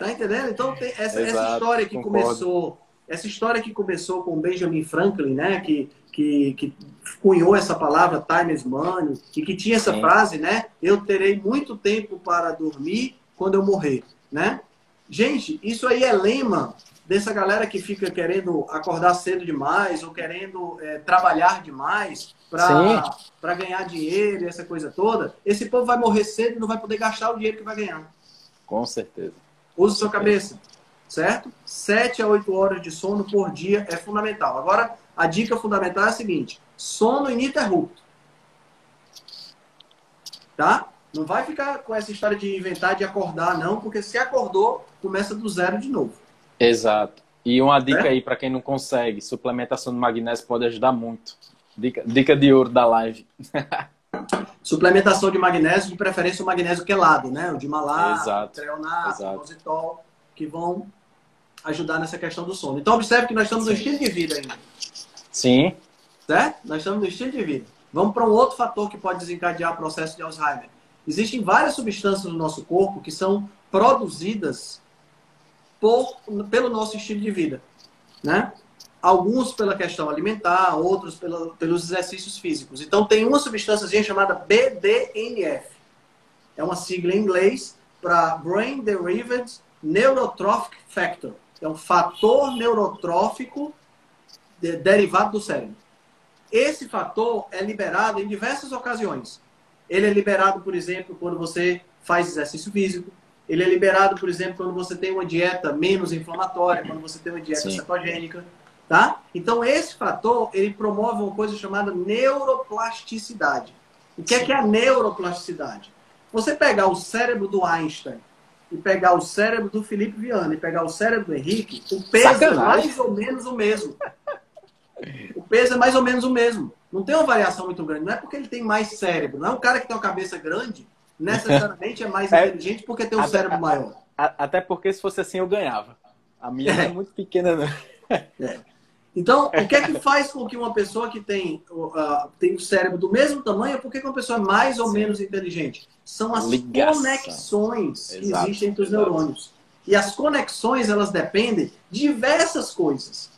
Tá entendendo? Então tem essa, essa Exato, história que concordo. começou, essa história que começou com Benjamin Franklin, né, que que, que cunhou essa palavra time is money e que tinha essa Sim. frase, né? Eu terei muito tempo para dormir quando eu morrer, né? Gente, isso aí é lema dessa galera que fica querendo acordar cedo demais ou querendo é, trabalhar demais para ganhar dinheiro e essa coisa toda. Esse povo vai morrer cedo e não vai poder gastar o dinheiro que vai ganhar. Com certeza. Use sua cabeça, certo? 7 a 8 horas de sono por dia é fundamental. Agora, a dica fundamental é a seguinte: sono ininterrupto. Tá? Não vai ficar com essa história de inventar de acordar, não, porque se acordou, começa do zero de novo. Exato. E uma dica É? aí para quem não consegue, suplementação de magnésio pode ajudar muito. Dica, dica de ouro da live. Suplementação de magnésio, de preferência o magnésio quelado, né? O de malato, Exato. treonato, inositol, que vão ajudar nessa questão do sono. Então, observe que nós estamos no Sim. estilo de vida ainda. Sim, certo? Nós estamos no estilo de vida. Vamos para um outro fator que pode desencadear o processo de Alzheimer. Existem várias substâncias no nosso corpo que são produzidas por, pelo nosso estilo de vida, né? Alguns pela questão alimentar, outros pela, pelos exercícios físicos. Então tem uma substância chamada BDNF. É uma sigla em inglês para Brain Derived Neurotrophic Factor. É um fator neurotrófico de- derivado do cérebro. Esse fator é liberado em diversas ocasiões. Ele é liberado, por exemplo, quando você faz exercício físico. Ele é liberado, por exemplo, quando você tem uma dieta menos inflamatória, quando você tem uma dieta Sim. cetogênica, tá? Então esse fator, ele promove uma coisa chamada neuroplasticidade. O que é que é a neuroplasticidade? Você pegar o cérebro do Einstein e pegar o cérebro do Felipe Viana e pegar o cérebro do Henrique, o peso é Sacanagem. mais ou menos o mesmo. O peso é mais ou menos o mesmo. Não tem uma variação muito grande. Não é porque ele tem mais cérebro. Não é um cara que tem uma cabeça grande, necessariamente é mais É. inteligente porque tem um Até- cérebro maior. A- até porque se fosse assim eu ganhava. A minha não é muito pequena, não. Então, o que é que faz com que uma pessoa que tem, uh, tem o cérebro do mesmo tamanho, por que que uma pessoa é mais ou Sim. menos inteligente? São as Ligação. conexões que Exato, existem entre os exato. neurônios. E as conexões, elas dependem de diversas coisas.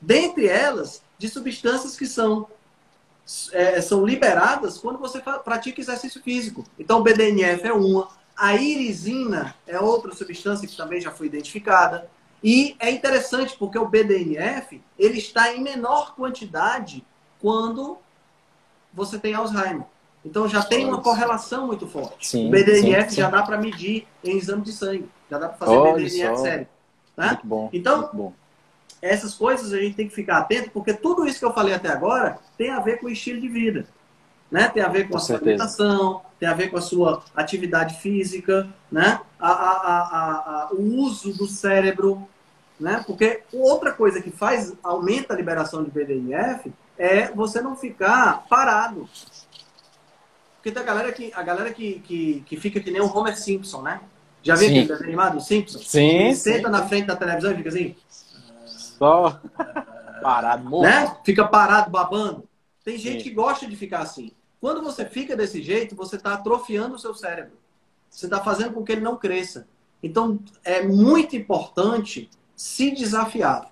Dentre elas, de substâncias que são, é, são liberadas quando você pratica exercício físico. Então, o BDNF é uma, A irisina é outra substância que também já foi identificada. E é interessante porque o BDNF ele está em menor quantidade quando você tem Alzheimer. Então já tem uma correlação muito forte. Sim, o BDNF sim, já sim. dá para medir em exame de sangue. Já dá para fazer Olha BDNF só. sério. Né? Muito bom. Então, muito bom. essas coisas a gente tem que ficar atento, porque tudo isso que eu falei até agora tem a ver com o estilo de vida. Né? Tem a ver com, Com a sua certeza. alimentação, tem a ver com a sua atividade física, né? a, a, a, o uso do cérebro. Né? Porque outra coisa que faz, aumenta a liberação de BDNF é você não ficar parado. Porque tem a galera que, a galera que, que, que fica que nem o Homer Simpson, né? Já viu aquele desenho animado, o Simpson? Sim, Ele sim. senta na frente da televisão e fica assim, Só parado, morto. né? Fica parado, babando. Tem gente Sim. que gosta de ficar assim. Quando você fica desse jeito, você está atrofiando o seu cérebro. Você está fazendo com que ele não cresça. Então, é muito importante se desafiar.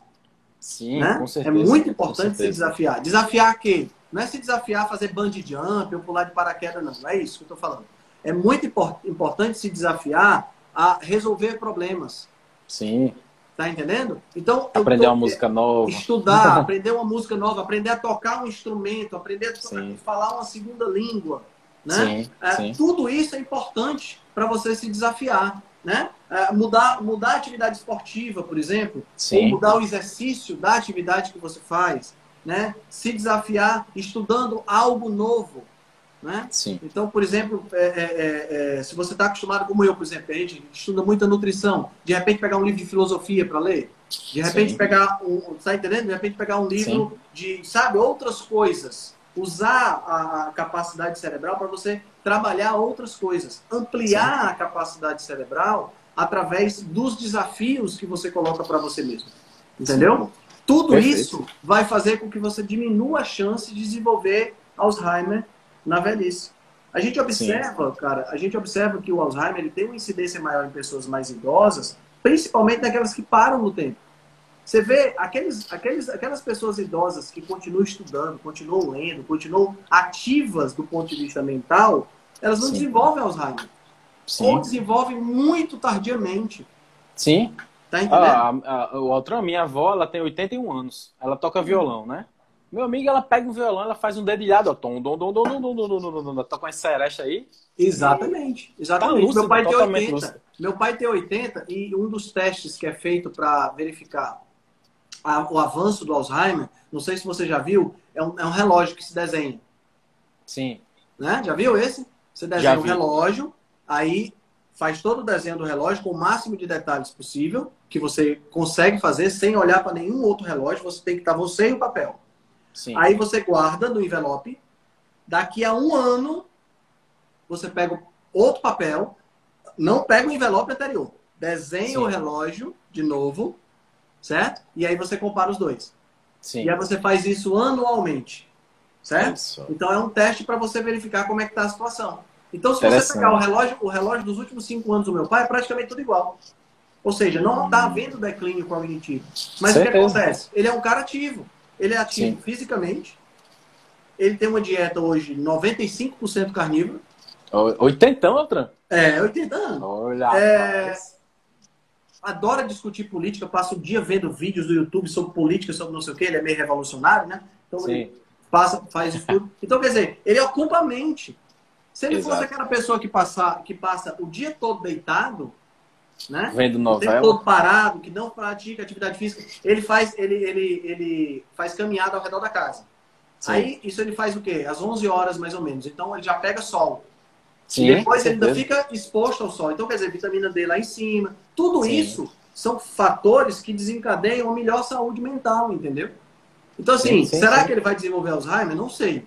Sim, né? com certeza. é muito importante se desafiar. Desafiar quê? Não é se desafiar a fazer bungee jump ou pular de paraquedas, não. Não é isso que eu estou falando. É muito impor- importante se desafiar a resolver problemas. Sim, Tá entendendo? Então, aprender tô- uma música nova. estudar, aprender uma música nova, aprender a tocar um instrumento, aprender a Sim. falar uma segunda língua, né? Sim, É, sim. Tudo isso é importante para você se desafiar, né? É, mudar, mudar a atividade esportiva, por exemplo, ou Sim, mudar o exercício da atividade que você faz, né? Se desafiar estudando algo novo, né? sim. Então, por exemplo, é, é, é, é, se você está acostumado, como eu, por exemplo, a gente estuda muita nutrição, de repente pegar um livro de filosofia para ler, de repente Sim. pegar um, tá entendendo? De repente pegar um livro de, sabe, outras coisas, usar a, a capacidade cerebral para você trabalhar outras coisas, ampliar a capacidade cerebral através dos desafios que você coloca para você mesmo, entendeu? Tudo Perfeito. isso vai fazer com que você diminua a chance de desenvolver Alzheimer na velhice. A gente observa, cara, a gente observa que o Alzheimer ele tem uma incidência maior em pessoas mais idosas, principalmente naquelas que param no tempo. Você vê aqueles, aqueles, aquelas pessoas idosas que continuam estudando, continuam lendo, continuam ativas do ponto de vista mental, elas não Sim. desenvolvem Alzheimer. Ou Sim. desenvolvem muito tardiamente. Sim. Tá entendendo? Ah, a, a, minha avó, ela tem 81 anos. Ela toca violão, né? Meu amigo, ela pega um violão, ela faz um dedilhado, ó. Tom, dom, dom, dom, dom, dom, dom, dom, dom, dom, dom. Toca uma seresta aí. Exatamente, exatamente. Tá lúcido, meu pai tem totalmente 80. lúcido. Meu pai tem 80 e um dos testes que é feito para verificar a- o avanço do Alzheimer, não sei se você já viu, é um, é um relógio que se desenha. Sim. Né? Já viu esse? Você desenha um relógio, aí faz todo o desenho do relógio com o máximo de detalhes possível, que você consegue fazer sem olhar para nenhum outro relógio, você tem que estar você e o papel. Sim. Aí você guarda no envelope. Daqui a um ano, você pega outro papel, não pega o envelope anterior, desenha Sim. o relógio de novo, certo? E aí você compara os dois. Sim. E aí você faz isso anualmente, certo? Isso. Então é um teste para você verificar como é que está a situação. Então, se você pegar o relógio, o relógio dos últimos cinco anos do meu pai, é praticamente tudo igual. Ou seja, não está havendo declínio cognitivo. Mas o que Certeza. acontece? Ele é um cara ativo. Ele é ativo Sim. fisicamente. Ele tem uma dieta hoje 95% carnívora. Oitentão, Altran? É, 80 anos. Olha, É. Adora discutir política, passa o dia vendo vídeos do YouTube sobre política, sobre não sei o que. Ele é meio revolucionário, né? Então ele Sim. passa, faz isso tudo. Então, quer dizer, ele ocupa a mente. Se ele Exato. fosse aquela pessoa que passa, que passa o dia todo deitado, né? Vendo novela. todo parado, que não pratica atividade física, ele faz, ele, ele, ele faz caminhada ao redor da casa. Sim. Aí, isso ele faz o quê? Às 11 horas, mais ou menos. Então, ele já pega sol. Sim, e depois ele ainda fica exposto ao sol. Então, quer dizer, vitamina D lá em cima. Tudo Sim. isso são fatores que desencadeiam a melhor saúde mental, entendeu? Então, assim, Sim, sim, será sim. que ele vai desenvolver Alzheimer? Não sei.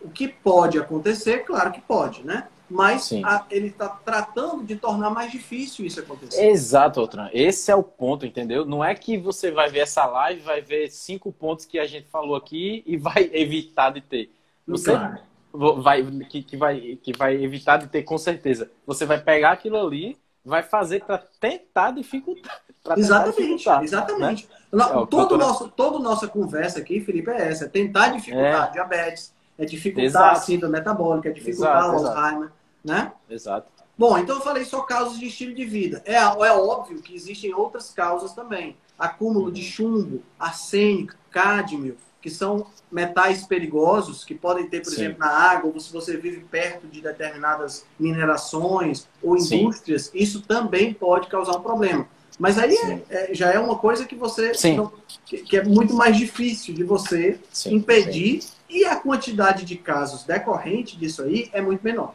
O que pode acontecer, claro que pode, né? Mas a- ele está tratando de tornar mais difícil isso acontecer. Exato, Altran. Esse é o ponto, entendeu? Não é que você vai ver essa live, vai ver cinco pontos que a gente falou aqui e vai evitar de ter. Você Claro. vai, que, que vai, que vai evitar de ter com certeza. Você vai pegar aquilo ali, vai fazer para tentar dificultar. Exatamente, dificultar, exatamente. né? É, todo nosso, toda nossa conversa aqui, Felipe, é essa: é tentar dificultar a diabetes, é dificultar a Exato. síndrome metabólica, é dificultar Exato, o exato. Né? Exato. Bom, então eu falei só causas de estilo de vida. É, é óbvio que existem outras causas também. Acúmulo de chumbo, arsênico, cádmio, que são metais perigosos que podem ter, por Sim. exemplo, na água, ou se você vive perto de determinadas minerações ou indústrias, Sim. isso também pode causar um problema. Mas aí é, é, já é uma coisa que você não, que, que, é muito mais difícil de você impedir e a quantidade de casos decorrente disso aí é muito menor.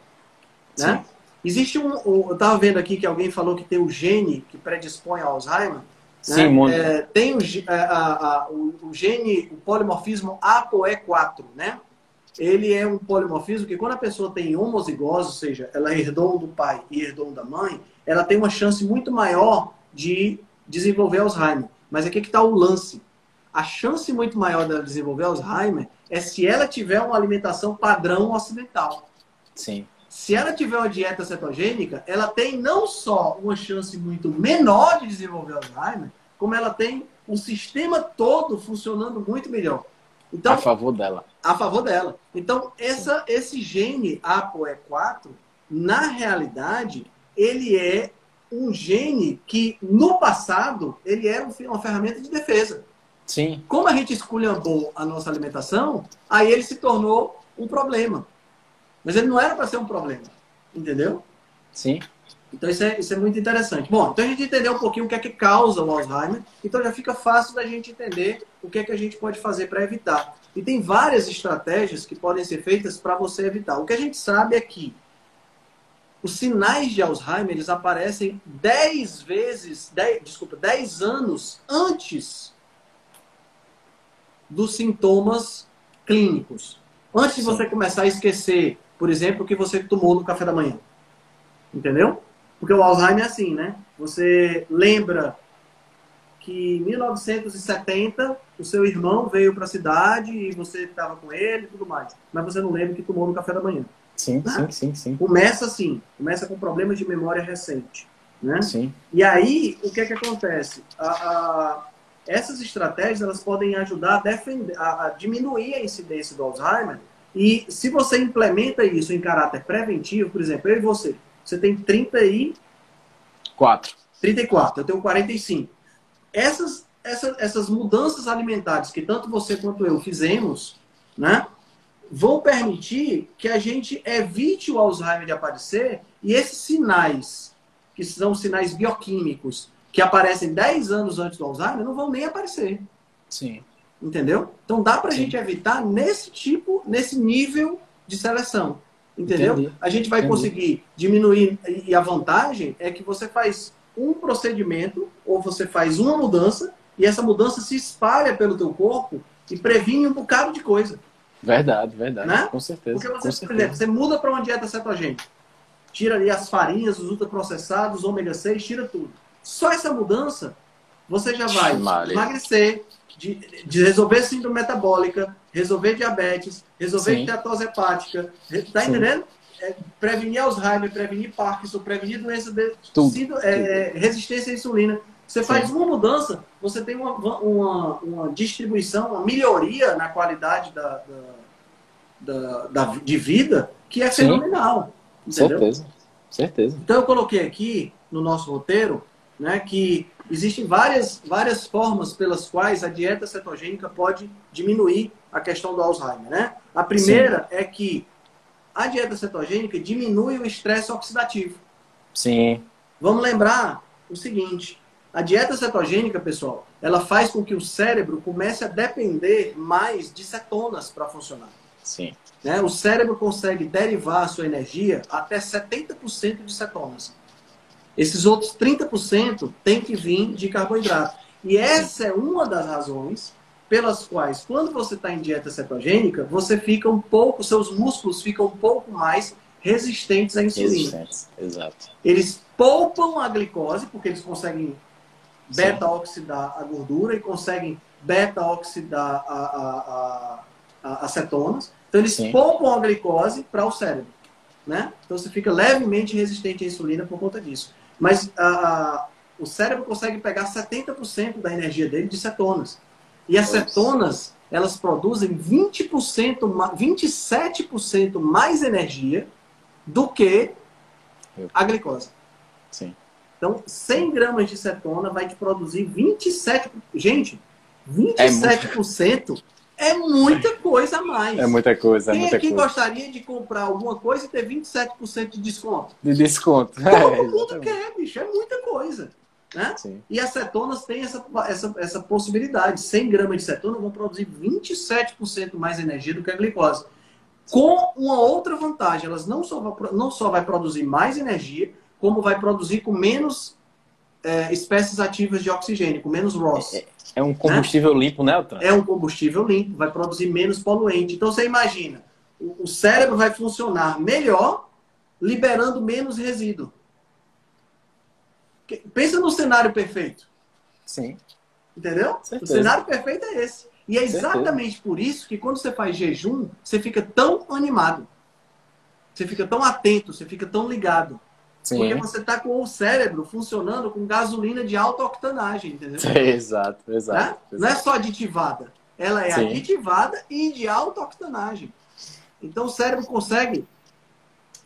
Né? Existe um, um eu estava vendo aqui que alguém falou que tem o gene que predispõe ao Alzheimer. Sim, né? É, tem o, a, a, o, o, gene, o polimorfismo ApoE4, né? Ele é um polimorfismo que quando a pessoa tem homozigose, ou seja, ela herdou um do pai e herdou um da mãe, ela tem uma chance muito maior de desenvolver Alzheimer. Mas aqui que está o lance. A chance muito maior dela desenvolver Alzheimer é se ela tiver uma alimentação padrão ocidental. Sim. Se ela tiver uma dieta cetogênica, ela tem não só uma chance muito menor de desenvolver Alzheimer, como ela tem um sistema todo funcionando muito melhor. Então, a favor dela. A favor dela. Então, essa, esse gene ApoE4, na realidade, ele é um gene que, no passado, ele era uma ferramenta de defesa. Sim. Como a gente esculhambou a nossa alimentação, aí ele se tornou um problema. Mas ele não era para ser um problema. Entendeu? Sim. Então isso é, isso é muito interessante. Bom, então a gente entendeu um pouquinho o que é que causa o Alzheimer, então já fica fácil da gente entender o que é que a gente pode fazer para evitar. E tem várias estratégias que podem ser feitas para você evitar. O que a gente sabe é que os sinais de Alzheimer eles aparecem 10 vezes, 10, desculpa, 10 anos antes dos sintomas clínicos. Antes de você começar a esquecer, por exemplo, o que você tomou no café da manhã. Entendeu? Porque o Alzheimer é assim, né? Você lembra que em 1970 o seu irmão veio para a cidade e você estava com ele e tudo mais. Mas você não lembra o que tomou no café da manhã. Sim, né? sim, sim, sim. Começa assim, começa com problemas de memória recente. Né? Sim. E aí, o que é que acontece? A, a, essas estratégias elas podem ajudar a, defender, a, a diminuir a incidência do Alzheimer. E se você implementa isso em caráter preventivo, por exemplo, eu e você, você tem 34. 34, eu tenho 45. Essas, essas, essas mudanças alimentares que tanto você quanto eu fizemos, né? vão permitir que a gente evite o Alzheimer de aparecer e esses sinais, que são sinais bioquímicos, que aparecem 10 anos antes do Alzheimer, não vão nem aparecer. Sim. Entendeu? Então dá para a gente evitar nesse tipo, nesse nível de seleção. Entendeu? Entendi. A gente vai Entendi. conseguir diminuir, e a vantagem é que você faz um procedimento ou você faz uma mudança e essa mudança se espalha pelo teu corpo e previne um bocado de coisa. Verdade, verdade. Né? Com certeza. Porque você, certeza. por exemplo, você muda para uma dieta cetogênica. Tira ali as farinhas, os ultraprocessados, ômega 6, tira tudo. Só essa mudança, você já vai emagrecer, de, de, resolver síndrome metabólica, resolver diabetes, resolver esteatose hepática. Tá Sim. entendendo? É, prevenir Alzheimer, prevenir Parkinson, prevenir doença de tudo, é, resistência à insulina. Você Sim. faz uma mudança, você tem uma, uma, uma, distribuição, uma melhoria na qualidade da, da, da, da de vida que é fenomenal. Certeza. Certeza. Então eu coloquei aqui no nosso roteiro né, que existem várias, várias formas pelas quais a dieta cetogênica pode diminuir a questão do Alzheimer. Né? A primeira Sim. é que a dieta cetogênica diminui o estresse oxidativo. Sim. Vamos lembrar o seguinte: a dieta cetogênica, pessoal, ela faz com que o cérebro comece a depender mais de cetonas para funcionar. Sim. Né? O cérebro consegue derivar a sua energia até 70% de cetonas. Esses outros 30% tem que vir de carboidrato. E essa é uma das razões pelas quais, quando você está em dieta cetogênica, você fica um pouco, seus músculos ficam um pouco mais resistentes à insulina. Resistentes, exato. Eles poupam a glicose, porque eles conseguem beta-oxidar a gordura e conseguem beta-oxidar a, a, a, a, cetonas. Então, eles Sim. poupam a glicose para o cérebro. Né? Então, você fica levemente resistente à insulina por conta disso. Mas a, o cérebro consegue pegar 70% da energia dele de cetonas. E as cetonas, elas produzem 20%, 27% mais energia do que a glicose. Sim. Então, 100 gramas de cetona vai te produzir 27. Gente, 27% é, é muita coisa a mais. É muita coisa. É Quem muita aqui coisa. gostaria de comprar alguma coisa e ter 27% de desconto? De desconto. Todo É, mundo exatamente. quer, bicho. É muita coisa. Né? Sim. E as cetonas têm essa, essa, essa possibilidade. 100 gramas de cetona vão produzir 27% mais energia do que a glicose. Com uma outra vantagem, elas não só, vai- não só vai produzir mais energia, como vai produzir com menos é, espécies ativas de oxigênio, com menos ROS. É um combustível limpo, né, Altran? É um combustível limpo, vai produzir menos poluente. Então você imagina, o, cérebro vai funcionar melhor, liberando menos resíduo. Pensa no cenário perfeito. Sim. Entendeu? Certeza. O cenário perfeito é esse. E é Certeza. exatamente por isso que quando você faz jejum, você fica tão animado. Você fica tão atento, você fica tão ligado. Porque Sim. você está com o cérebro funcionando com gasolina de alta octanagem, entendeu? Exato, Né? exato. Não é só aditivada. Ela é Sim. aditivada e de alta octanagem. Então o cérebro consegue,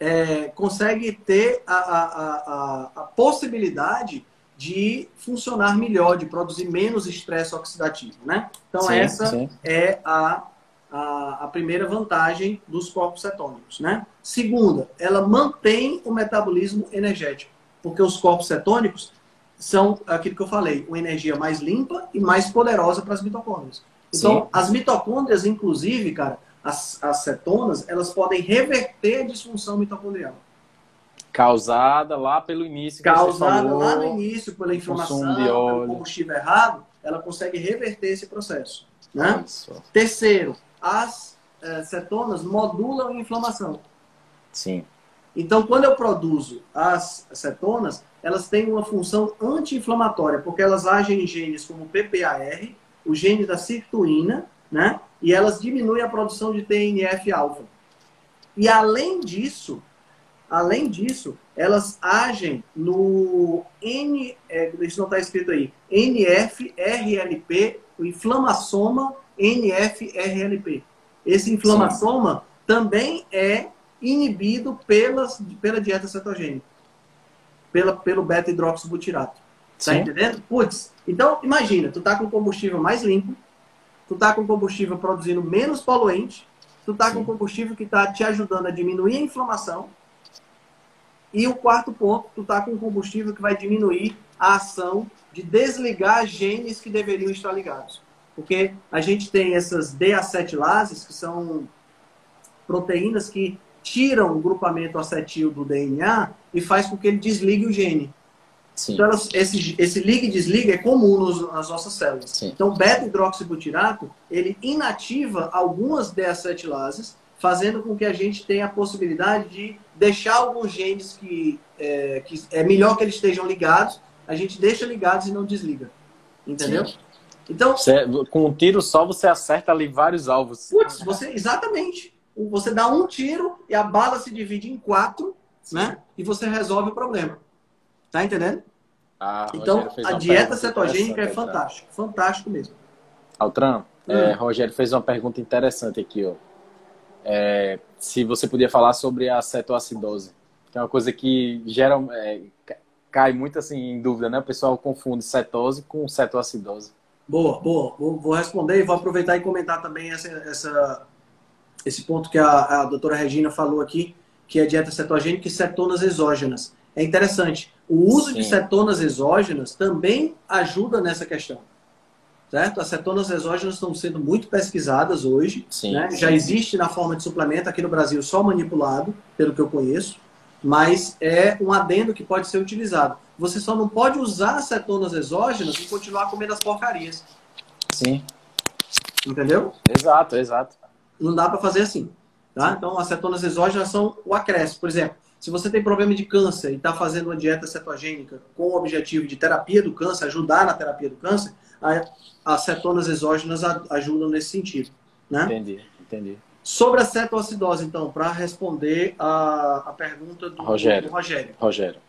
é, consegue ter a, a, a, a- a possibilidade de funcionar melhor, de produzir menos estresse oxidativo. Né? Então Sim, essa sim. é a, a, a primeira vantagem dos corpos cetônicos. Né? Segunda, ela mantém o metabolismo energético, porque os corpos cetônicos são aquilo que eu falei, uma energia mais limpa e mais poderosa para as mitocôndrias. Então, Sim. as mitocôndrias, inclusive, cara, as, as cetonas, elas podem reverter a disfunção mitocondrial. Causada lá pelo início. Causada lá no início pela inflamação, pelo combustível errado, ela consegue reverter esse processo. Né? Terceiro, as eh, cetonas modulam a inflamação. Sim. Então, quando eu produzo as cetonas, elas têm uma função anti-inflamatória, porque elas agem em genes como o PPAR, o gene da sirtuína, né? E elas diminuem a produção de TNF-alfa. E além disso, além disso, elas agem no N, é, isso não está escrito aí, NF-RLP, o inflamassoma NF-RLP. Esse inflamassoma também é inibido pelas, pela dieta cetogênica, pela, pelo beta-hidroxibutirato. Tá Sim. entendendo? Putz, então imagina, tu tá com combustível mais limpo, tu tá com combustível produzindo menos poluente, tu tá com Sim. combustível que tá te ajudando a diminuir a inflamação. E o quarto ponto, tu tá com combustível que vai diminuir a ação de desligar genes que deveriam estar ligados. Porque a gente tem essas deacetilases, que são proteínas que tiram o grupamento acetil do DNA e faz com que ele desligue o gene. Sim. Então, elas- esse, esse liga e desliga é comum nos- nas nossas células. Sim. Então, beta-hidroxibutirato, ele inativa algumas deacetilases, fazendo com que a gente tenha a possibilidade de deixar alguns genes que é, que é melhor que eles estejam ligados, a gente deixa ligados e não desliga. Entendeu? Sim. Então, Você- com um tiro só você acerta ali vários alvos. putz, você, exatamente. Você dá um tiro e a bala se divide em quatro, né? E você resolve o problema. Tá entendendo? Ah, Então, a dieta cetogênica é Altran. fantástico. Fantástico mesmo. Altran, é, Hum. Rogério fez uma pergunta interessante aqui, ó. É, se você podia falar sobre a cetoacidose, que é uma coisa que gera, é, ca- cai muito assim em dúvida, né? O pessoal confunde cetose com cetoacidose. Boa, boa. Vou, vou responder e vou aproveitar e comentar também essa, essa- esse ponto que a, a doutora Regina falou aqui, que é dieta cetogênica e cetonas exógenas. É interessante. O uso de Sim. cetonas exógenas também ajuda nessa questão. Certo? As cetonas exógenas estão sendo muito pesquisadas hoje. Sim. né? sim. Já existe na forma de suplemento aqui no Brasil só manipulado, pelo que eu conheço, mas é um adendo que pode ser utilizado. Você só não pode usar as cetonas exógenas e continuar comendo as porcarias. Sim, Entendeu? exato, exato. Não dá para fazer assim. Tá? Então, as cetonas exógenas são o acréscimo. Por exemplo, se você tem problema de câncer e está fazendo uma dieta cetogênica com o objetivo de terapia do câncer, ajudar na terapia do câncer, as cetonas exógenas ajudam nesse sentido. Né? Entendi, entendi. Sobre a cetoacidose, então, para responder a, a pergunta do Rogério. do Rogério. Rogério.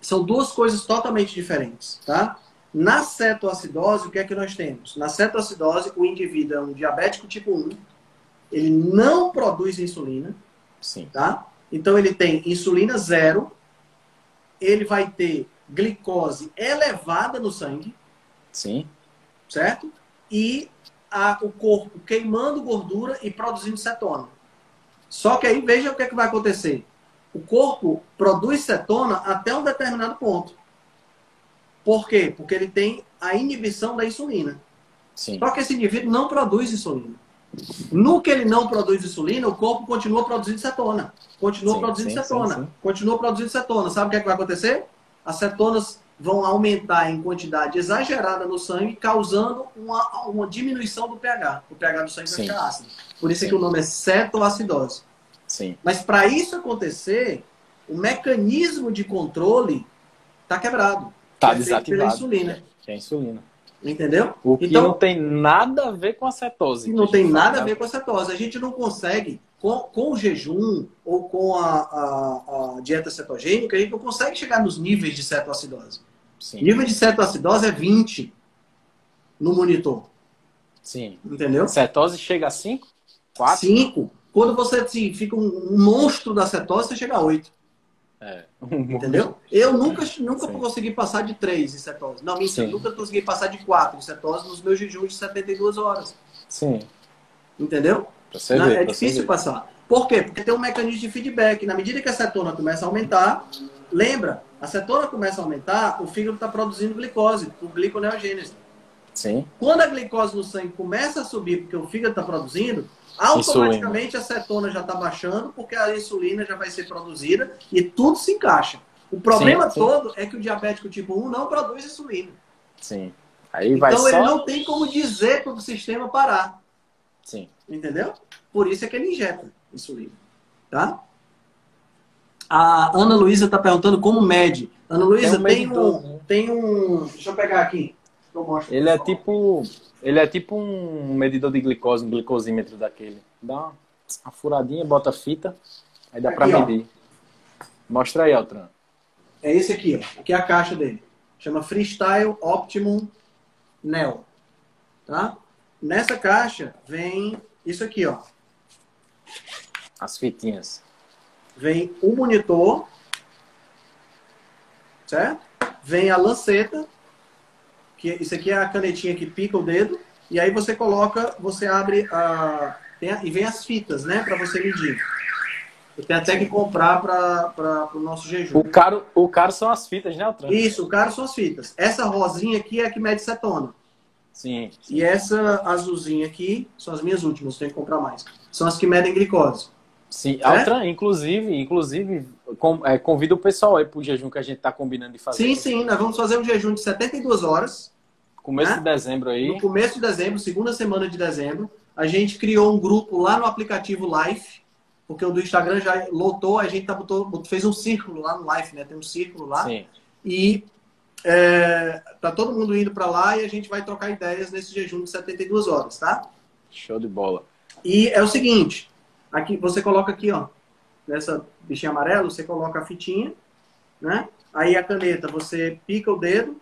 São duas coisas totalmente diferentes, tá? Na cetoacidose, o que é que nós temos? Na cetoacidose, o indivíduo é um diabético tipo 1, ele não produz insulina, Sim. tá? Então ele tem insulina zero ele vai ter glicose elevada no sangue. Sim. Certo? E a, o corpo queimando gordura e produzindo cetona. Só que aí veja o que, é que vai acontecer. O corpo produz cetona até um determinado ponto. Por quê? Porque ele tem a inibição da insulina. Sim. Só que esse indivíduo não produz insulina. No que ele não produz insulina, o corpo continua produzindo cetona. Continua sim, produzindo sim, cetona. Continua produzindo cetona. Sabe o que, é que vai acontecer? As cetonas vão aumentar em quantidade exagerada no sangue, causando uma, uma diminuição do pH. O pH do sangue vai ficar ácido. Por isso é que o nome é cetoacidose. Sim. Mas para isso acontecer, o mecanismo de controle está quebrado. Está é desativado. Pela insulina. Que é a insulina. Entendeu? O que então, não tem nada a ver com a cetose. Não tem nada a ver com a cetose. A gente não consegue, com, com o jejum ou com a, a, a, dieta cetogênica, a gente não consegue chegar nos níveis de cetoacidose. Sim. Nível de cetoacidose é 20 no monitor. Sim. Entendeu? Cetose chega a 5? 4? 5. Quando você assim, fica um monstro da cetose, você chega a 8. É. Entendeu? Eu nunca, nunca consegui passar de 3 em cetose. Não, mentira, nunca consegui passar de 4 em cetose nos meus jejuns de 72 horas. Sim. Entendeu? Não, é difícil passar. Por quê? Porque tem um mecanismo de feedback. Na medida que a cetona começa a aumentar, lembra, a cetona começa a aumentar, o fígado está produzindo glicose, o gliconeogênese. Sim. Quando a glicose no sangue começa a subir, porque o fígado está produzindo, automaticamente insulina. a cetona já está baixando, porque a insulina já vai ser produzida e tudo se encaixa. O problema sim, sim. todo é que o diabético tipo 1 não produz insulina. Sim. Aí vai então ele não tem como dizer para o sistema parar. Sim. Entendeu? Por isso é que ele injeta insulina. Tá? A Ana Luísa está perguntando como mede. Ana Luísa, tem, um, tem um, tem um. Deixa eu pegar aqui. Ele é tipo. Ele é tipo um medidor de glicose, um glicosímetro daquele. Dá uma, uma furadinha, bota a fita, aí dá para medir. Ó. Mostra aí, Altran. É esse aqui, ó. Aqui é a caixa dele. Chama Freestyle Optimum Neo. Tá? Nessa caixa vem isso aqui, ó. As fitinhas. Vem o monitor, certo? Vem a lanceta que isso aqui é a canetinha que pica o dedo, e aí você coloca, você abre a, a e vem as fitas, né, para você medir. Eu tenho até que comprar para o nosso jejum. O caro, o caro são as fitas, né, Altran? Isso, o caro são as fitas. Essa rosinha aqui é a que mede cetona. Sim, sim. E essa azulzinha aqui são as minhas últimas, tenho que comprar mais. São as que medem glicose. Sim, é? Altran, inclusive, inclusive com, é, convida o pessoal aí para o jejum que a gente está combinando de fazer. Sim, sim, nós vamos fazer um jejum de 72 horas. Começo né? de dezembro aí. No começo de dezembro, segunda semana de dezembro, a gente criou um grupo lá no aplicativo Life, porque o do Instagram já lotou, a gente tá botou, fez um círculo lá no Life, né? Tem um círculo lá. Sim. E é, tá todo mundo indo para lá e a gente vai trocar ideias nesse jejum de 72 horas, tá? Show de bola. E é o seguinte, aqui você coloca aqui, ó, nessa bichinha amarela, você coloca a fitinha, né? Aí a caneta, você pica o dedo,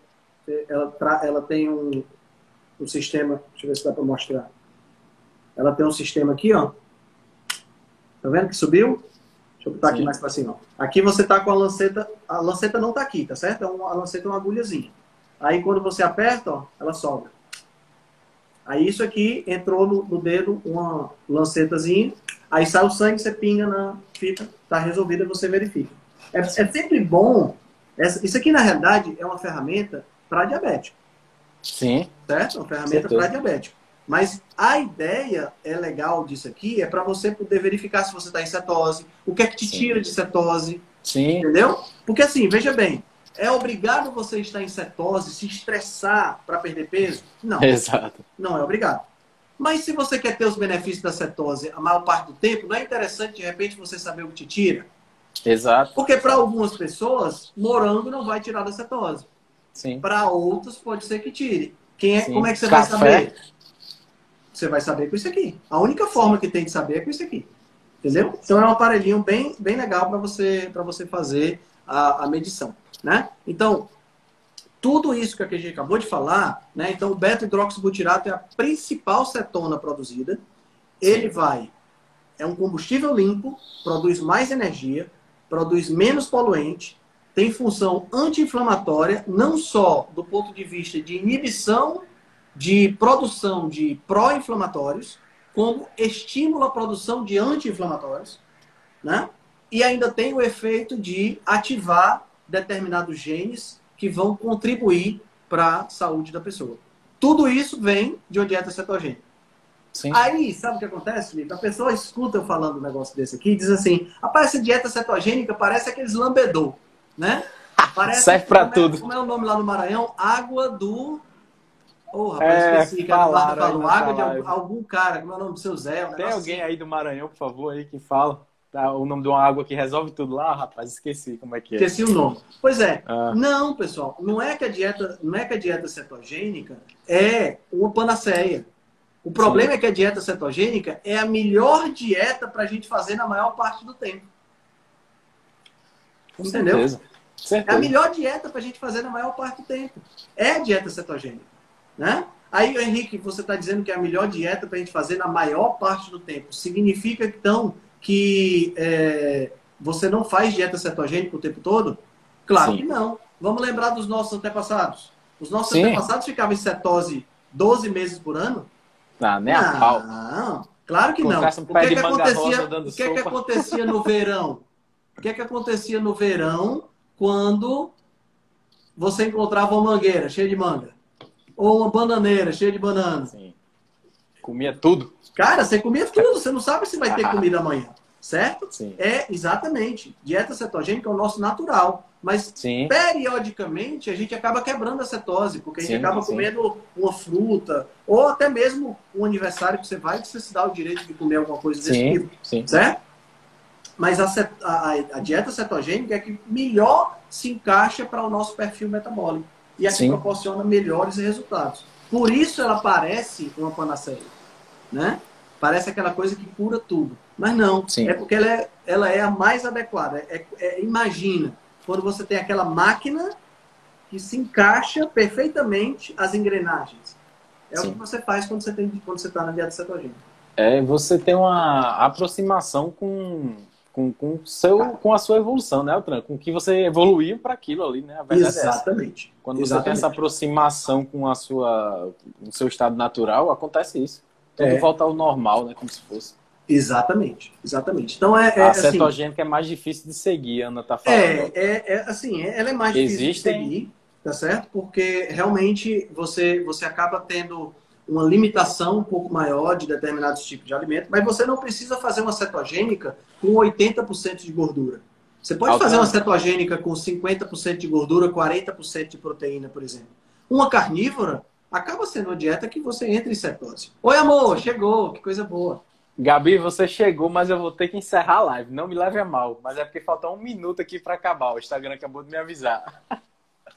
ela, ela tem um, um sistema, deixa eu ver se dá para mostrar. Ela tem um sistema aqui, ó. Tá vendo que subiu? Deixa eu botar Sim. aqui mais para cima. Aqui você tá com a lanceta, a lanceta não tá aqui, tá certo? É uma, a lanceta é uma agulhazinha. Aí quando você aperta, ó, ela sobe. Aí isso aqui entrou no, no, dedo uma lancetazinha, aí sai o sangue, você pinga na fita, tá resolvida, você verifica. É, é sempre bom, essa, isso aqui na realidade é uma ferramenta para diabético. Sim. Certo? Uma ferramenta para diabético. Mas a ideia é legal disso aqui é para você poder verificar se você está em cetose, o que é que te Sim. tira de cetose. Sim. Entendeu? Porque assim, veja bem, é obrigado você estar em cetose, se estressar para perder peso? Não. Exato. Não é obrigado. Mas se você quer ter os benefícios da cetose a maior parte do tempo, não é interessante de repente você saber o que te tira? Exato. Porque para algumas pessoas, morango não vai tirar da cetose. Para outros, pode ser que tire. Quem é, como é que você Café. vai saber? Você vai saber com isso aqui. A única forma que tem de saber é com isso aqui. Entendeu? Então é um aparelhinho bem, bem legal para você, você fazer a, a medição. Né? Então, tudo isso que a gente acabou de falar, né? Então, o beta-hidroxibutirato é a principal cetona produzida. Ele vai, é um combustível limpo, produz mais energia, produz menos poluente, tem função anti-inflamatória, não só do ponto de vista de inibição de produção de pró-inflamatórios, como estimula a produção de anti-inflamatórios, né? E ainda tem o efeito de ativar determinados genes que vão contribuir para a saúde da pessoa. Tudo isso vem de uma dieta cetogênica. Sim. Aí, sabe o que acontece, Felipe? A pessoa escuta eu falando um negócio desse aqui e diz assim: rapaz, essa dieta cetogênica parece aqueles lambedor, né? Parece, Serve para é, tudo. Como é o nome lá no Maranhão? Água do. Ô, oh, rapaz, é, esqueci, que falaram, falou, água de algum, algum cara, como é o nome do seu Zé? Um Tem alguém assim. aí do Maranhão, por favor, aí que fala tá, o nome de uma água que resolve tudo lá, rapaz, esqueci como é que é. Esqueci o nome. Pois é. Ah. Não, pessoal, não é que a dieta, não é que a dieta cetogênica é uma panaceia. O problema Sim. é que a dieta cetogênica é a melhor dieta para a gente fazer na maior parte do tempo. Com Entendeu? Certeza. Certeza. É a melhor dieta para a gente fazer na maior parte do tempo. É a dieta cetogênica. Né? Aí, Henrique, você está dizendo que é a melhor dieta para a gente fazer na maior parte do tempo. Significa, então, que é, você não faz dieta cetogênica o tempo todo? Claro Sim. que não. Vamos lembrar dos nossos antepassados. Os nossos Sim. antepassados ficavam em cetose 12 meses por ano? Ah, nem a pau. Não, claro que não. O que, é que, acontecia, o que, é que acontecia no verão? O que é que acontecia no verão quando você encontrava uma mangueira cheia de manga? Ou uma bananeira cheia de banana? Sim. Comia tudo. Cara, você comia tudo, você não sabe se vai ter comida amanhã, certo? Sim. É, exatamente. Dieta cetogênica é o nosso natural. Mas, sim. periodicamente, a gente acaba quebrando a cetose, porque a gente sim, acaba sim. comendo uma fruta, ou até mesmo um aniversário que você vai, que você se dá o direito de comer alguma coisa desse tipo, certo? Mas a, a, a, dieta cetogênica é que melhor se encaixa para o nosso perfil metabólico e é que proporciona melhores resultados. Por isso ela parece uma panaceia, né? Parece aquela coisa que cura tudo. Mas não, Sim. é porque ela é, ela é a mais adequada. É, é, imagina, quando você tem aquela máquina que se encaixa perfeitamente as engrenagens. É Sim. o que você faz quando você tem quando você está na dieta cetogênica. É, você tem uma aproximação com com, com, seu, com a sua evolução, né, Altran? Com que você evoluiu para aquilo ali, né? A verdade Exatamente. É Quando Exatamente. você tem essa aproximação com a sua, o seu estado natural, acontece isso. Tudo é. volta ao normal, né? Como se fosse. Exatamente, exatamente. Então é, é a assim, cetogênica assim, é mais difícil de seguir, Ana tá falando. É, é, é assim, ela é mais difícil Existem... de seguir, tá certo? Porque realmente você você acaba tendo uma limitação um pouco maior de determinados tipos de alimento, mas você não precisa fazer uma cetogênica com 80% de gordura. Você pode fazer uma cetogênica com 50% de gordura, 40% de proteína, por exemplo. Uma carnívora acaba sendo uma dieta que você entra em cetose. Oi, amor, chegou, que coisa boa. Gabi, você chegou, mas eu vou ter que encerrar a live. Não me leve a mal, mas é porque falta um minuto aqui para acabar. O Instagram acabou de me avisar.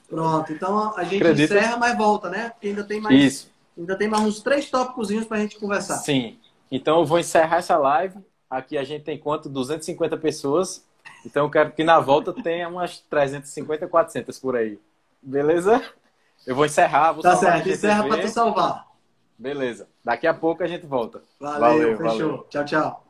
Pronto, então a gente Acredita? encerra, mas volta, né? Porque ainda tem mais. Isso. Ainda tem mais uns três tópicos para a gente conversar. Sim. Então eu vou encerrar essa live. Aqui a gente tem quanto? 250 pessoas. Então eu quero que na volta tenha umas 350, 400 por aí. Beleza? Eu vou encerrar. Vou tá certo, encerra para tu salvar. Beleza. Daqui a pouco a gente volta. Valeu, valeu fechou. Valeu. Tchau, tchau.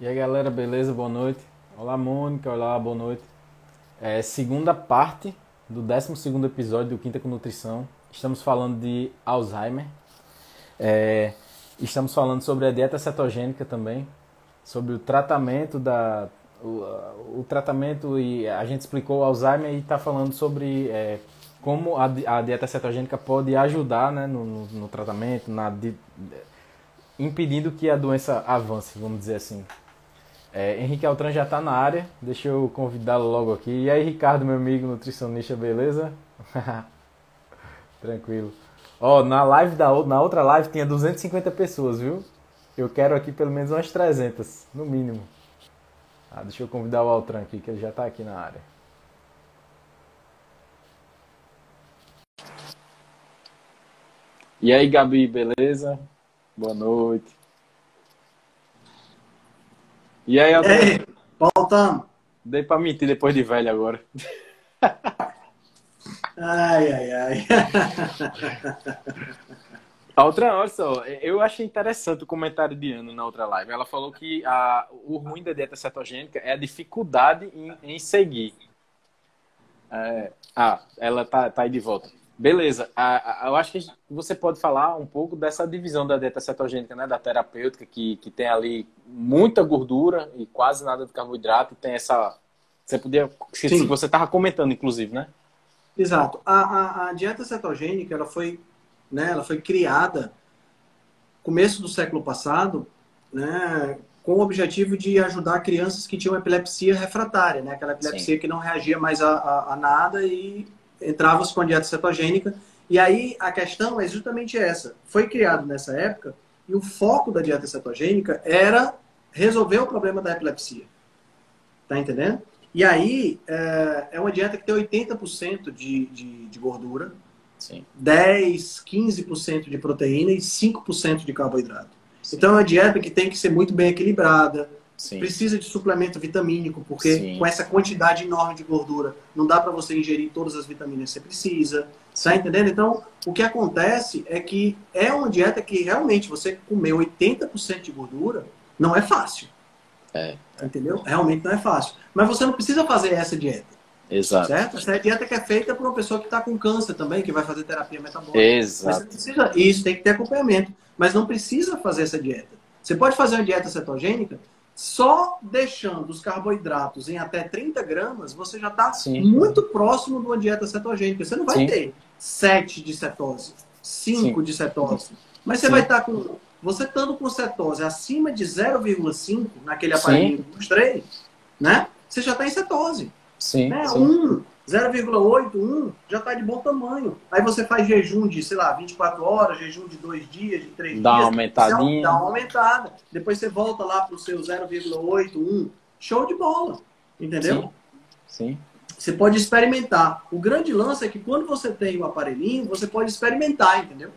E aí galera, beleza? Boa noite. Olá Mônica, olá, boa noite. É, segunda parte do 12 episódio do Quinta com Nutrição. Estamos falando de Alzheimer. É, estamos falando sobre a dieta cetogênica também, sobre o tratamento da o, o tratamento e a gente explicou o Alzheimer e está falando sobre é, como a, a, dieta cetogênica pode ajudar né, no, no, no tratamento, na, de, impedindo que a doença avance, vamos dizer assim. É, Henrique Altran já está na área, deixa eu convidá-lo logo aqui. E aí, Ricardo, meu amigo nutricionista, beleza? Tranquilo. Ó, na live da na outra live tinha 250 pessoas, viu? Eu quero aqui pelo menos umas 300, no mínimo. Ah, deixa eu convidar o Altran aqui, que ele já está aqui na área. E aí, Gabi, beleza? Boa noite. E aí, Ei, voltamos. Dei pra mentir depois de velho agora. Ai, ai, ai. A outra, olha só, eu achei interessante o comentário de Ana na outra live. Ela falou que a, o ruim da dieta cetogênica é a dificuldade em, em seguir. É, ah, ela tá, tá aí de volta. Beleza, a, a, eu acho que você pode falar um pouco dessa divisão da dieta cetogênica, né, da terapêutica, que, que tem ali muita gordura e quase nada de carboidrato, tem essa. Você podia. Sim. Você estava comentando, inclusive, né? Exato. A, a, a dieta cetogênica ela foi né? Ela foi criada começo do século passado, né? Com o objetivo de ajudar crianças que tinham epilepsia refratária, né? Aquela epilepsia Sim. que não reagia mais a, a, a nada e entrava com a dieta cetogênica. E aí a questão é justamente essa. Foi criado nessa época e o foco da dieta cetogênica era resolver o problema da epilepsia. Tá entendendo? E aí é, é uma dieta que tem 80% de, de, de gordura, Sim. 10, 15% de proteína e 5% de carboidrato. Sim. Então é uma dieta que tem que ser muito bem equilibrada. Sim. Precisa de suplemento vitamínico, porque Sim. com essa quantidade enorme de gordura, não dá para você ingerir todas as vitaminas que você precisa. Tá entendendo? Então, o que acontece é que é uma dieta que realmente você comer 80% de gordura não é fácil. É. Entendeu? Realmente não é fácil. Mas você não precisa fazer essa dieta. Exato. Certo? Essa é a dieta que é feita por uma pessoa que está com câncer também, que vai fazer terapia metabólica. Exato. Precisa, isso, tem que ter acompanhamento. Mas não precisa fazer essa dieta. Você pode fazer uma dieta cetogênica só deixando os carboidratos em até 30 gramas, você já está muito próximo de uma dieta cetogênica. Você não vai Sim. ter 7 de cetose, 5 de cetose. Mas você Sim. vai estar tá com. Você estando com cetose acima de 0,5 naquele aparelho que eu mostrei, né? Você já está em cetose. Sim. Né? sim. 1, 0,8, 1 já está de bom tamanho. Aí você faz jejum de, sei lá, 24 horas, jejum de 2 dias, de 3 dias. Dá uma aumentadinha. Dá uma aumentada. Depois você volta lá para o seu 0,8, 1. Show de bola. Entendeu? Sim. sim. Você pode experimentar. O grande lance é que quando você tem o aparelhinho, você pode experimentar, entendeu?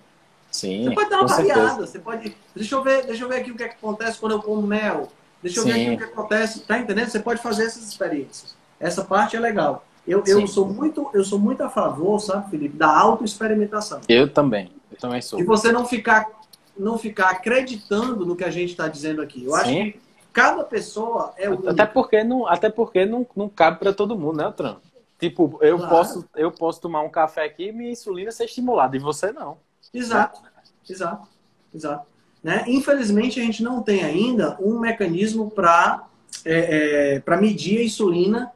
Sim. Você pode dar uma variada. Você pode. Deixa eu ver, deixa eu ver aqui o que, é que acontece quando eu como mel. Deixa eu Sim. ver aqui o que acontece. Tá entendendo? Você pode fazer essas experiências. Essa parte é legal. Eu, eu, sou muito, eu sou muito a favor, sabe, Felipe, da autoexperimentação. Eu também. Eu também sou. E você não ficar, não ficar acreditando no que a gente está dizendo aqui. Eu Sim. acho que cada pessoa é única. Até porque não, até porque não, não cabe para todo mundo, né, Tran? Tipo, eu, claro. posso, eu posso tomar um café aqui e minha insulina ser estimulada, e você não. Exato, exato, exato. Né? Infelizmente, a gente não tem ainda um mecanismo para é, é, medir a insulina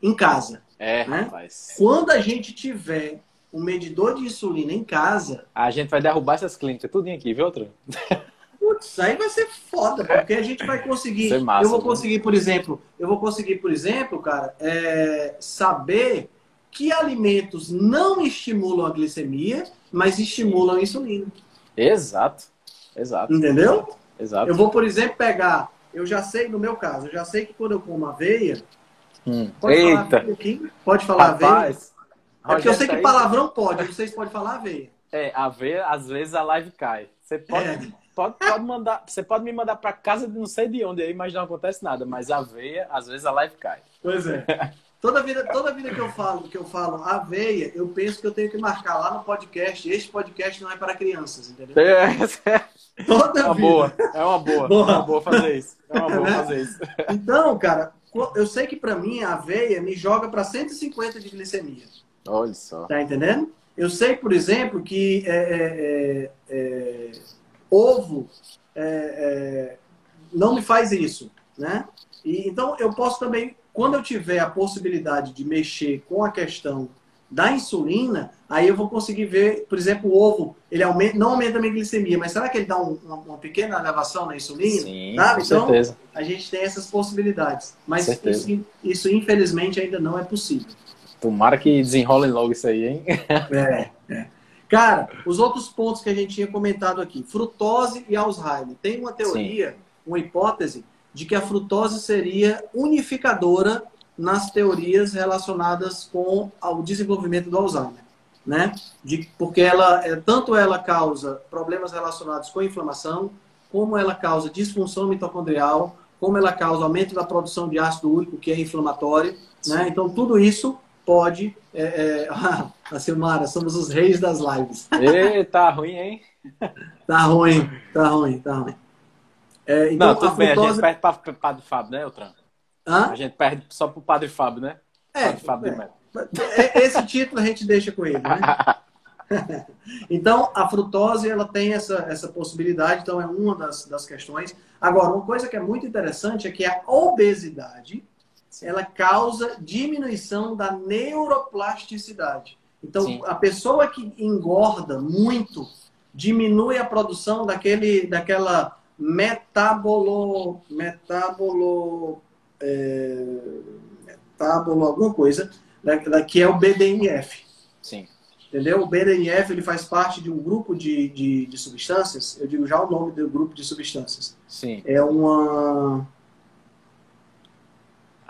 em casa. É, né? rapaz. Quando a gente tiver um medidor de insulina em casa. A gente vai derrubar essas clínicas tudo aqui, viu, outro? Putz, aí vai ser foda, porque a gente vai conseguir. Massa, eu vou conseguir, por exemplo, eu vou conseguir, por exemplo, cara, é, saber que alimentos não estimulam a glicemia, mas estimulam a insulina. Exato. Exato. Entendeu? Exato. Eu vou, por exemplo, pegar. Eu já sei, no meu caso, eu já sei que quando eu como aveia, Hum. Pode Eita. falar um Pode falar Rapaz, aveia? É porque eu sei que palavrão pode, eu não sei se pode falar aveia. É, aveia, às vezes a live cai. Você pode, é. pode, pode mandar, você pode me mandar para casa de não sei de onde aí, mas não acontece nada. Mas aveia, às vezes a live cai. Pois é. Toda vida, toda vida que eu falo, que eu falo aveia, eu penso que eu tenho que marcar lá no podcast. Este podcast não é para crianças, entendeu? É, é. Toda é uma vida. boa, é uma boa, boa. É uma boa fazer isso. É uma boa fazer isso. Então, cara, eu sei que para mim a aveia me joga para 150 de glicemia. Olha só. Tá entendendo? Eu sei, por exemplo, que é, é, é, é ovo é, é, não me faz isso, né? E, então eu posso também, quando eu tiver a possibilidade de mexer com a questão da insulina, aí eu vou conseguir ver, por exemplo, o ovo, ele aumenta, não aumenta a minha glicemia, mas será que ele dá um, uma, uma, pequena elevação na insulina? Sim, sabe? Com então, certeza. a gente tem essas possibilidades. Mas isso, isso, infelizmente, ainda não é possível. Tomara que desenrolem logo isso aí, hein? É, é. Cara, os outros pontos que a gente tinha comentado aqui, frutose e Alzheimer. Tem uma teoria, Sim. uma hipótese, de que a frutose seria unificadora nas teorias relacionadas com o desenvolvimento do Alzheimer, né? De, porque ela, é, tanto ela causa problemas relacionados com inflamação, como ela causa disfunção mitocondrial, como ela causa aumento da produção de ácido úrico, que é inflamatório. Né? Então, tudo isso pode. É, é... a Silmara, somos os reis das lives. Eita, tá ruim, hein? tá ruim, tá ruim, tá ruim. É, então, Não, tudo a bem, a gente perde para o Padre Fábio, né, Otran? Hã? A gente perde só para o Padre Fábio, né? É, Padre Fábio é. é. Esse título a gente deixa com ele, né? então, a frutose ela tem essa, essa possibilidade, então é uma das, das questões. Agora, uma coisa que é muito interessante é que a obesidade ela causa diminuição da neuroplasticidade. Então, Sim. a pessoa que engorda muito diminui a produção daquele, daquela metabolo, metabolo, é, metabolo alguma coisa, da, que é o BDNF. Sim. Entendeu? O BDNF ele faz parte de um grupo de, de, de substâncias. Eu digo já o nome do grupo de substâncias. Sim. É uma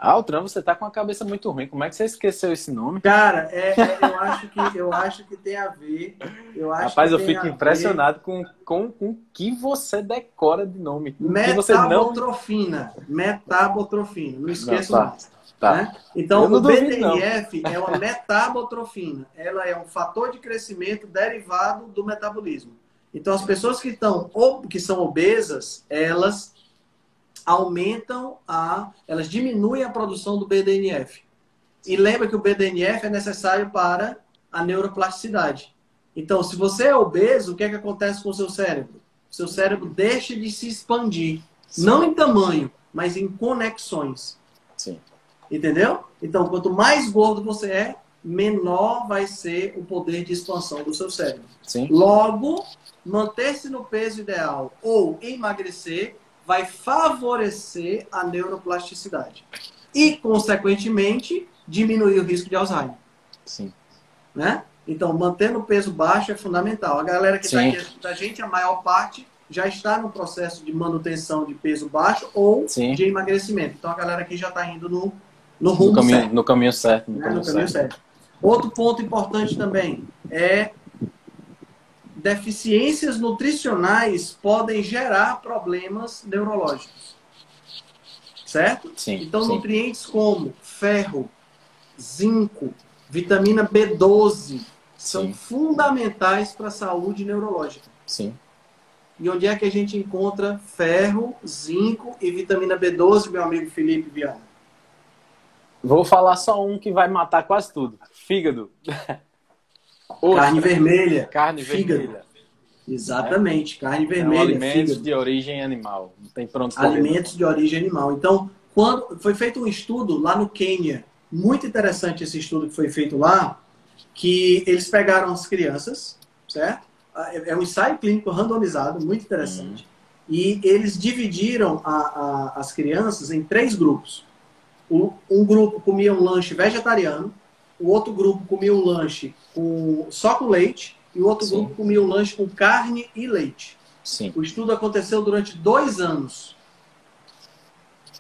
ah, o Tram, você tá com a cabeça muito ruim. Como é que você esqueceu esse nome? Cara, é, é, eu, acho que, eu acho que tem a ver. Eu acho Rapaz, eu fico impressionado com, com, com o que você decora de nome. Metabotrofina. Não... Metabotrofina. Não esqueça não, tá. mais. Tá. Né? Então, o BDNF é uma metabotrofina. Ela é um fator de crescimento derivado do metabolismo. Então, as pessoas que, estão, que são obesas, elas aumentam a, elas diminuem a produção do BDNF. E lembra que o BDNF é necessário para a neuroplasticidade. Então, se você é obeso, o que é que acontece com o seu cérebro? O seu cérebro deixa de se expandir, Sim. não em tamanho, mas em conexões. Sim. Entendeu? Então, quanto mais gordo você é, menor vai ser o poder de expansão do seu cérebro. Sim. Logo, manter-se no peso ideal ou emagrecer vai favorecer a neuroplasticidade e, consequentemente, diminuir o risco de Alzheimer. Sim. Né? Então, mantendo o peso baixo é fundamental. A galera que está aqui da gente, a maior parte, já está no processo de manutenção de peso baixo ou Sim. de emagrecimento. Então, a galera aqui já está indo no, no rumo no caminho, certo. No caminho certo. No, né? caminho, no caminho certo. certo. Outro ponto importante também é deficiências nutricionais podem gerar problemas neurológicos. Certo? Sim, então, sim. nutrientes como ferro, zinco, vitamina B12 são sim. fundamentais para a saúde neurológica. Sim. E onde é que a gente encontra ferro, zinco e vitamina B12, meu amigo Felipe Viana? Vou falar só um que vai matar quase tudo: fígado. Carne vermelha. Carne fígado. vermelha. Exatamente, é. carne vermelha. São alimentos fígado. de origem animal. Não tem pronto Alimentos de origem animal. Então, quando foi feito um estudo lá no Quênia, muito interessante esse estudo que foi feito lá, que eles pegaram as crianças, certo? É, é um ensaio clínico randomizado, muito interessante. Uhum. E eles dividiram a, a, as crianças em três grupos. O, um grupo comia um lanche vegetariano, o outro grupo comia um lanche com, só com leite, e o outro Sim. grupo comia o lanche com carne e leite. Sim. O estudo aconteceu durante dois anos.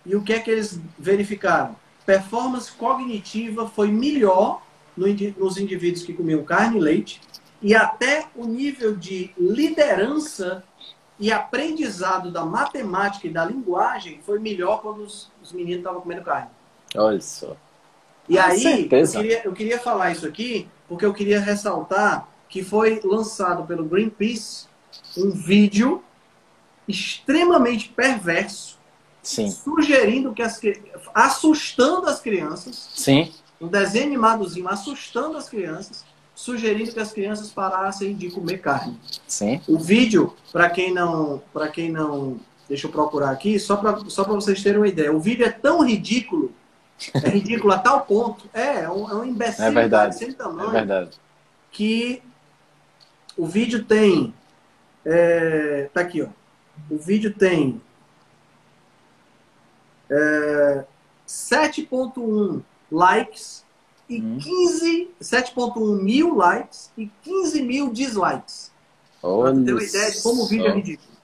E o que é que eles verificaram? Performance cognitiva foi melhor nos indivíduos que comiam carne e leite, e até o nível de liderança e aprendizado da matemática e da linguagem foi melhor quando os, os meninos estavam comendo carne. Olha só. E Com aí, eu queria, eu queria falar isso aqui, porque eu queria ressaltar que foi lançado pelo Greenpeace um vídeo extremamente perverso, Sim. sugerindo que as assustando as crianças. Sim. Um desenho animadozinho assustando as crianças, sugerindo que as crianças parassem de comer carne. Sim. O vídeo, para quem não, para quem não, deixa eu procurar aqui, só para só para vocês terem uma ideia. O vídeo é tão ridículo, é ridículo a tal ponto, é, é um, é um imbecil é verdade. sem tamanho, é verdade. que o vídeo tem. É, tá aqui, ó. O vídeo tem é, 7.1 likes e hum. 15. 7.1 mil likes e 15 mil dislikes. Olha pra ter uma ideia de como o vídeo é ridículo.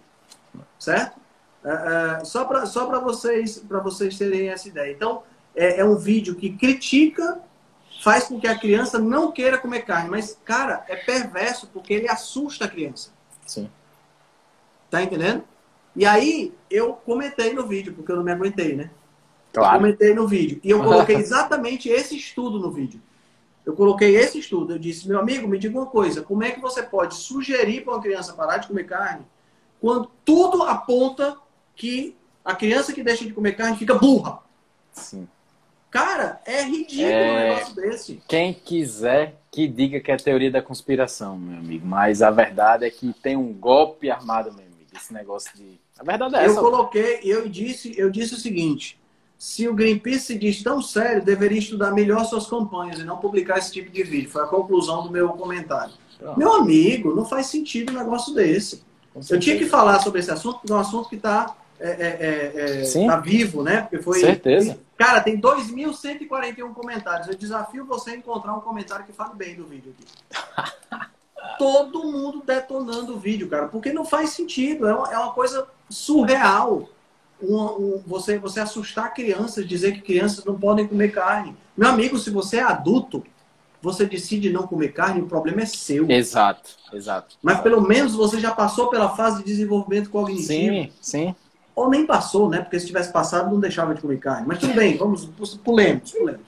Certo? É, é, só para só vocês, vocês terem essa ideia. Então, é, é um vídeo que critica faz com que a criança não queira comer carne. Mas, cara, é perverso porque ele assusta a criança. Sim. Tá entendendo? E aí eu comentei no vídeo, porque eu não me aguentei, né? Claro. Eu comentei no vídeo. E eu coloquei exatamente esse estudo no vídeo. Eu coloquei esse estudo. Eu disse, meu amigo, me diga uma coisa: como é que você pode sugerir para uma criança parar de comer carne quando tudo aponta que a criança que deixa de comer carne fica burra? Sim. Cara, é ridículo É. um negócio desse. Quem quiser que diga que é teoria da conspiração, meu amigo. Mas a verdade é que tem um golpe armado, meu amigo. Esse negócio de. A verdade é Eu essa. coloquei, eu disse, eu disse o seguinte: se o Greenpeace se diz tão sério, deveria estudar melhor suas campanhas e não publicar esse tipo de vídeo. Foi a conclusão do meu comentário. Pronto, Meu amigo, não faz sentido um negócio desse. Eu tinha que falar sobre esse assunto, porque é um assunto que está é, Sim. tá vivo, né? Porque foi. Certeza. Cara, tem 2.141 comentários. Eu desafio você a encontrar um comentário que fale bem do vídeo aqui. Todo mundo detonando o vídeo, cara, porque não faz sentido. É uma, é uma coisa surreal. Um- um- você, você assustar crianças, dizer que crianças não podem comer carne. Meu amigo, se você é adulto, você decide não comer carne, o problema é seu. Exato, exato. Mas pelo menos você já passou pela fase de desenvolvimento cognitivo. Sim, sim. Ou nem passou, né? Porque se tivesse passado, não deixava de comer carne. Mas tudo bem, vamos, pulemos, pulemos.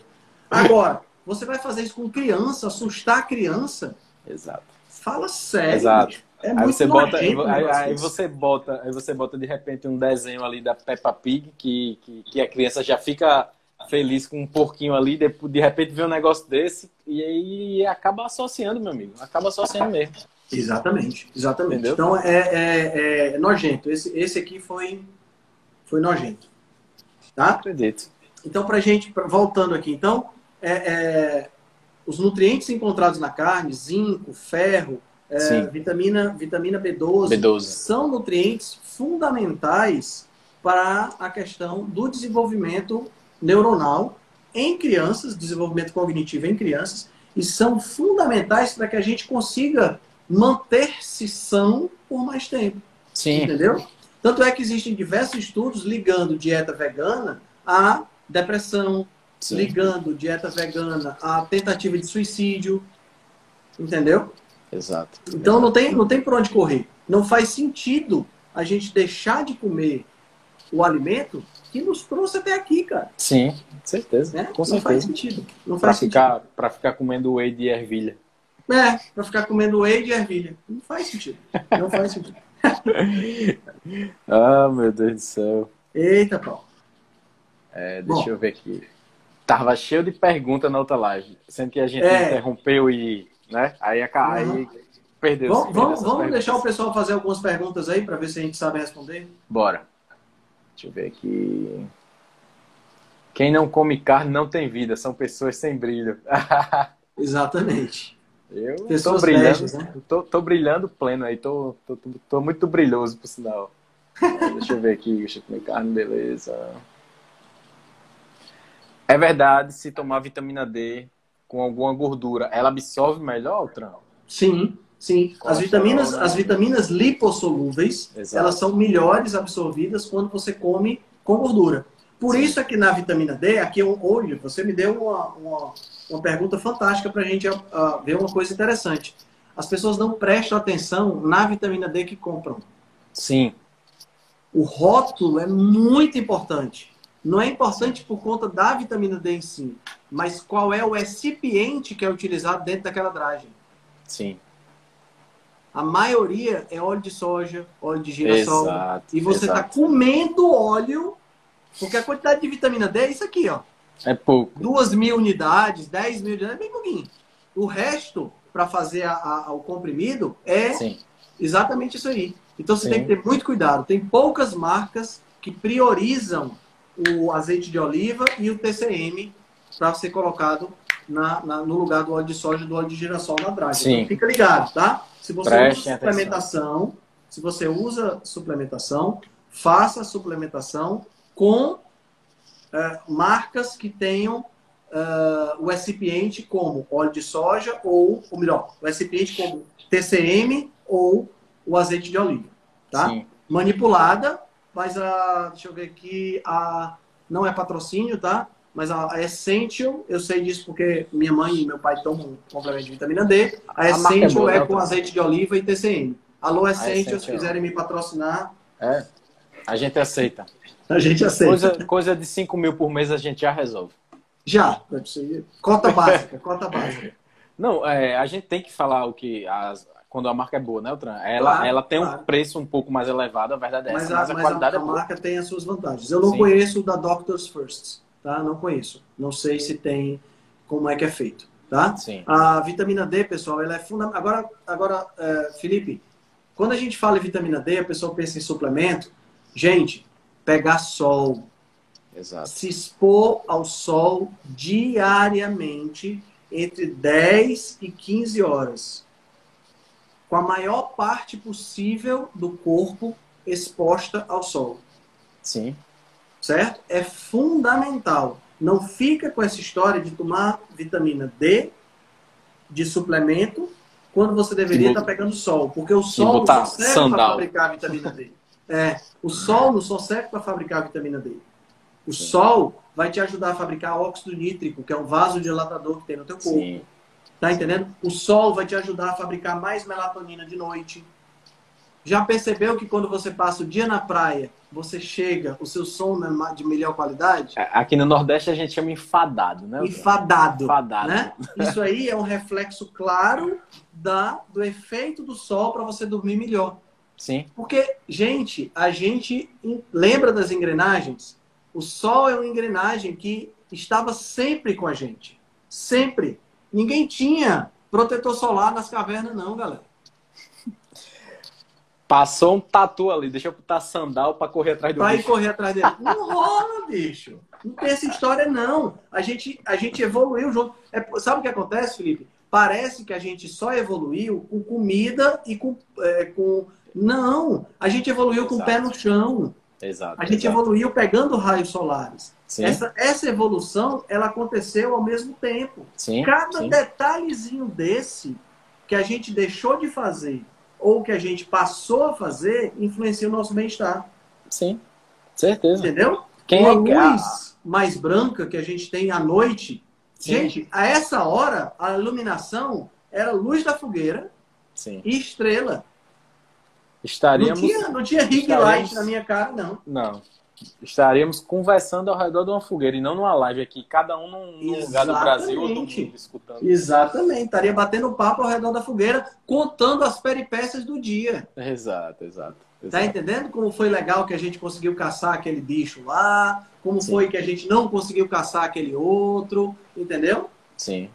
Agora, você vai fazer isso com criança, assustar a criança? Exato. Fala sério. Exato. É Aí muito você bota, aí, aí você bota, aí você bota de repente um desenho ali da Peppa Pig que, que, que a criança já fica feliz com um porquinho ali, de, de repente vê um negócio desse e aí acaba associando, meu amigo. Acaba associando mesmo. Exatamente, exatamente. Entendeu? Então é, é- é nojento. Esse, esse aqui foi, foi nojento. Tá? Acredito. Então, para gente, pra- voltando aqui, então, é, é, os nutrientes encontrados na carne, zinco, ferro, é, vitamina, vitamina B12, B12. são nutrientes fundamentais para a questão do desenvolvimento neuronal em crianças, desenvolvimento cognitivo em crianças, e são fundamentais para que a gente consiga manter-se são por mais tempo. Sim, Entendeu? Tanto é que existem diversos estudos ligando dieta vegana à depressão, sim. ligando dieta vegana à tentativa de suicídio. Entendeu? Exato. Então não tem, não tem por onde correr. Não faz sentido a gente deixar de comer o alimento que nos trouxe até aqui, cara. Sim, certeza. Né? Com não faz certeza. sentido. Não Pra faz ficar, pra ficar comendo whey de ervilha. sentido. É, pra ficar comendo whey de ervilha. Não faz sentido. Não faz sentido. Ah, meu Deus do céu. Eita, pau. É, Bom. deixa eu ver aqui. Tava cheio de perguntas na outra live. Sendo que a gente É. interrompeu e. Né? Aí, aí Uhum. perdeu. Vamos, vamos, vamos deixar o pessoal fazer algumas perguntas aí para ver se a gente sabe responder. Bora. Deixa eu ver aqui. Quem não come carne não tem vida, são pessoas sem brilho. Exatamente. Eu tô Pessoas brilhando, beijas, né? tô, tô brilhando pleno aí, tô, tô, tô, tô muito brilhoso, por sinal. Deixa eu ver aqui, deixa eu comer carne, beleza. É verdade, se tomar vitamina D com alguma gordura, ela absorve melhor, Tran? Sim, sim. As vitaminas, né? as vitaminas lipossolúveis, Exato. elas são melhores absorvidas quando você come com gordura. Por Sim. isso é que na vitamina D, aqui hoje, você me deu uma, uma, uma pergunta fantástica para a gente ah, ver uma coisa interessante. As pessoas não prestam atenção na vitamina D que compram. Sim, O rótulo é muito importante. Não é importante por conta da vitamina D em si, mas qual é o recipiente que é utilizado dentro daquela dragem. sim. A maioria é óleo de soja, óleo de girassol. Exato. E você está comendo óleo, porque a quantidade de vitamina D é isso aqui, ó. É pouco. Duas mil unidades, 10 mil unidades, é bem pouquinho. O resto, para fazer a- a- o comprimido, é Sim, exatamente isso aí. Então você Sim. tem que ter muito cuidado. Tem poucas marcas que priorizam o azeite de oliva e o TCM para ser colocado na- na- no lugar do óleo de soja e do óleo de girassol na. Sim. Então fica ligado, tá? Se você Prestem usa suplementação, se você usa suplementação, faça a suplementação com eh, marcas que tenham eh, o recipiente como óleo de soja ou, ou melhor, o recipiente como TCM ou o azeite de oliva, tá? sim. Manipulada, mas a, deixa eu ver aqui, a, não é patrocínio, tá? Mas a, a Essential, eu sei disso porque minha mãe e meu pai tomam um complemento de vitamina D. A, A é Essential boa, é, né, com azeite de oliva e TCM. Alô, Essential, se quiserem me patrocinar, É. A gente aceita. A gente aceita. Coisa, coisa de 5 mil por mês a gente já resolve. Já. Cota básica, cota básica. Não, é, a gente tem que falar o que. As, quando a marca é boa, né, Altran? Ela, Claro, tem claro. um preço um pouco mais elevado, a verdade é Mas essa, a, mas a mas qualidade a, é a boa. marca tem as suas vantagens. Eu não Sim. conheço o da Doctor's First, tá? Não conheço. Não sei se tem como é que é feito, tá? Sim. A vitamina D, pessoal, ela é fundamental. Agora, agora é, Felipe, quando a gente fala em vitamina D, a pessoa pensa em suplemento. Gente, pegar sol, Exato. se expor ao sol diariamente entre 10 e 15 horas. Com a maior parte possível do corpo exposta ao sol. Sim. Certo? É fundamental. Não fica com essa história de tomar vitamina D de suplemento quando você deveria estar bot- pegando sol. Porque o sol não serve para fabricar vitamina D. É, o sol não só serve para fabricar vitamina D. O sol vai te ajudar a fabricar óxido nítrico, que é um vasodilatador que tem no teu corpo. Sim. Tá entendendo? O sol vai te ajudar a fabricar mais melatonina de noite. Já percebeu que quando você passa o dia na praia, você chega, o seu sono é de melhor qualidade? Aqui no Nordeste a gente chama enfadado, né? Enfadado. Enfadado. Né? Isso aí é um reflexo claro da, do efeito do sol para você dormir melhor. Sim. Porque, gente, a gente em- lembra das engrenagens? O sol é uma engrenagem que estava sempre com a gente. Sempre. Ninguém tinha protetor solar nas cavernas, não, galera. Passou um tatu ali, deixa eu botar sandal pra correr atrás do Pra ir bicho. correr atrás dele. Não rola, bicho. Não tem essa história, não. A gente, a gente evoluiu junto. É, sabe o que acontece, Felipe? Parece que a gente só evoluiu com comida e com. é, com... Não! A gente evoluiu com o pé Exato. no chão. Exato. A gente exato. evoluiu pegando raios solares. Sim, Essa, essa evolução, ela aconteceu ao mesmo tempo. sim, Cada sim. detalhezinho desse que a gente deixou de fazer ou que a gente passou a fazer influencia o nosso bem-estar. Sim, certeza. Entendeu? Quem Uma é luz mais branca que a gente tem à noite. Sim. Gente, a essa hora, a iluminação era luz da fogueira Sim. e estrela. Estaríamos... Não tinha, não tinha Estaremos- light na minha cara, não. Não. Estaríamos conversando ao redor de uma fogueira e não numa live aqui, cada um num, num lugar do Brasil mundo escutando. Exatamente. Estaria batendo papo ao redor da fogueira, contando as peripécias do dia. Exato, exato. Tá exato. entendendo como foi legal que a gente conseguiu caçar aquele bicho lá? Como Sim. foi que a gente não conseguiu caçar aquele outro? Entendeu? Sim.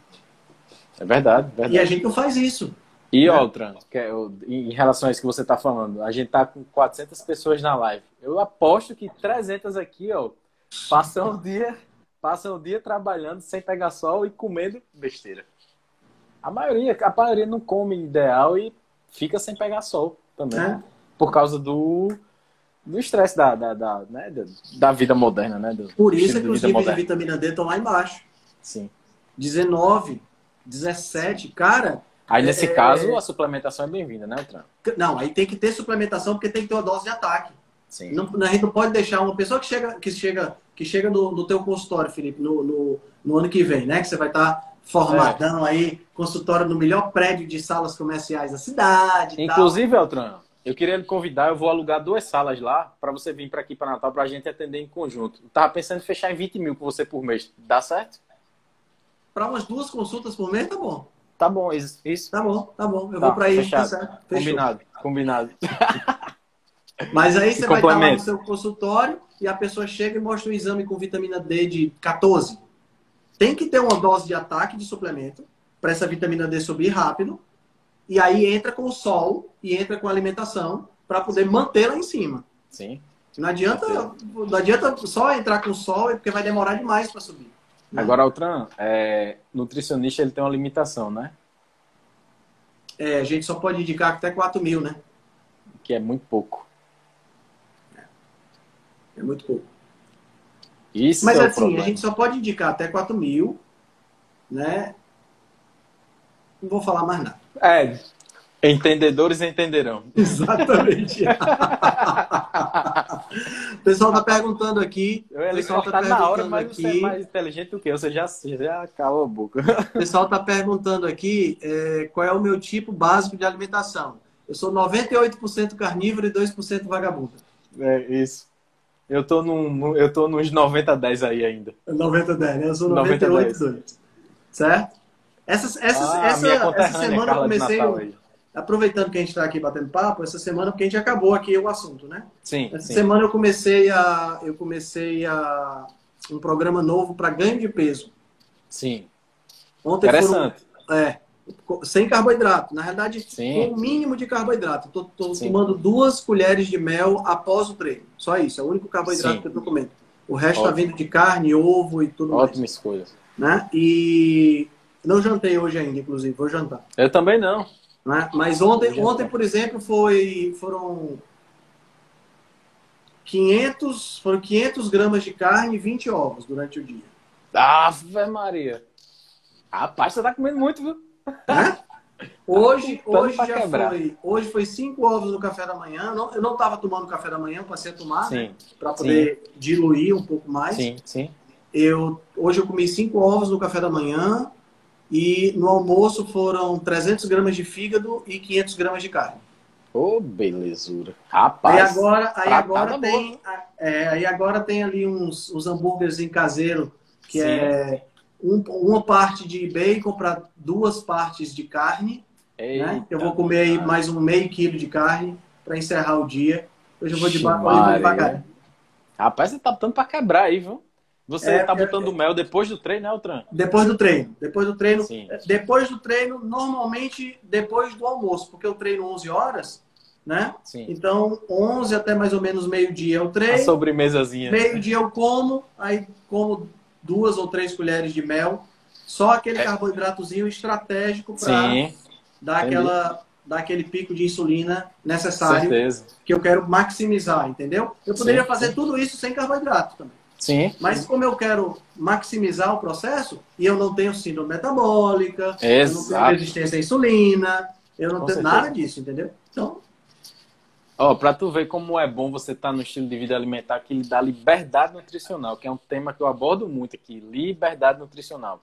É verdade, verdade. E a gente não faz isso. E Né? outra, que é em relação a isso que você está falando, a gente tá com 400 pessoas na live. Eu aposto que 300 aqui, ó, passam o dia, passam o dia trabalhando sem pegar sol e comendo besteira. A maioria, a maioria não come ideal e fica sem pegar sol também, Né? por causa do do estresse da, da, da, né, da, da vida moderna, né? Do Por isso é que os níveis de vitamina D estão lá embaixo. Sim. 19, 17. Cara, Aí nesse É- caso a suplementação é bem-vinda, né, Tran? não, aí tem que ter suplementação porque tem que ter uma dose de ataque. Sim. Não, a gente não pode deixar uma pessoa que chega, que chega, que chega no, no teu consultório, Felipe, no, no, no ano que vem, né? Que você vai estar formadão aí, consultório no melhor prédio de salas comerciais da cidade. e tal. Inclusive, Eltran, eu queria lhe convidar, eu vou alugar duas salas lá para você vir para aqui para Natal para a gente atender em conjunto. Eu tava pensando em fechar em 20 mil com você por mês. Dá certo? Para umas duas consultas por mês, tá bom. Tá bom, isso. isso. Tá bom, tá bom. Eu Tá, vou para aí, tá fechado. Fechou. Combinado, combinado. Mas aí você vai estar lá no seu consultório e a pessoa chega e mostra um exame com vitamina D de 14. Tem que ter uma dose de ataque de suplemento para essa vitamina D subir rápido. E aí entra com o sol e entra com a alimentação para poder mantê-la em cima. Sim. Não adianta, não adianta só entrar com o sol, porque vai demorar demais para subir. Agora, Altran, é, nutricionista ele tem uma limitação, né? É, a gente só pode indicar até 4 mil, né? Que é muito pouco. É muito pouco. Isso Mas é assim, problema. a gente só pode indicar até 4 mil, né? Não vou falar mais nada. É, entendedores entenderão. Exatamente. o pessoal tá perguntando aqui. Eu ia pessoal tá cortar na hora, perguntando mas você é aqui. mais inteligente do que eu. Você já, já cala a boca. O pessoal tá perguntando aqui é, qual é o meu tipo básico de alimentação. Eu sou 98% carnívoro e 2% vagabundo. É, isso. Eu tô, num, eu tô nos 90-10 aí ainda. 90-10, né? Eu sou 98-2. Certo? Essa, essa, Ah, essa, essa semana eu comecei. Aproveitando que a gente está aqui batendo papo, essa semana, porque a gente acabou aqui o assunto, né? Sim, Essa sim. semana eu comecei a. Eu comecei a. um programa novo para ganho de peso. Sim. Ontem foram, Interessante. é, co- sem carboidrato. Na realidade, Sim. com o mínimo de carboidrato. Estou tomando duas colheres de mel após o treino. Só isso, é o único carboidrato Sim. que eu estou comendo. O resto está vindo de carne, ovo e tudo Ótima escolha. mais. Né? E não jantei hoje ainda, inclusive, vou jantar. Eu também não. Né? Mas ontem, ontem, por exemplo, foi, foram 500, foram 500 gramas de carne e 20 ovos durante o dia. Ave Maria. Rapaz, você tá comendo muito, viu? Né? Hoje, hoje já quebrar. foi. Hoje foi cinco ovos no café da manhã. Não- eu não estava tomando café da manhã, eu passei a tomar, né? Sim, Para poder diluir um pouco mais. sim, sim. Eu, hoje eu comi cinco ovos no café da manhã e no almoço foram 300 gramas de fígado e 500 gramas de carne. Ô, belezura. Aí Rapaz. agora, aí agora tem, é, aí agora tem ali uns, uns hambúrgueres em caseiro que Sim. é um- uma parte de bacon para duas partes de carne. né? Eita, Eu vou comer aí mais um meio quilo de carne para encerrar o dia. Hoje eu vou Ixi, devagar. Rapaz, você tá botando pra quebrar aí, viu? Você É, tá é, botando mel depois do treino, né, Altran? Depois do treino. Depois do treino. Sim. Depois do treino, normalmente depois do almoço, porque eu treino 11 horas, né? Sim. Então, 11 até mais ou menos meio-dia eu A treino. sobremesazinha. Meio-dia eu como, aí como duas ou três colheres de mel. Só aquele É. carboidratozinho estratégico para dar, aquela, dar aquele pico de insulina necessário certeza. que eu quero maximizar, entendeu? Eu poderia fazer tudo isso sem carboidrato também. Sim. Mas como eu quero maximizar o processo, e eu não tenho síndrome metabólica, eu não tenho Exato. resistência à insulina, eu não Com tenho certeza. nada disso, entendeu? Então, Ó, pra tu ver como é bom você estar no estilo de vida alimentar que lhe dá liberdade nutricional, que é um tema que eu abordo muito aqui, liberdade nutricional.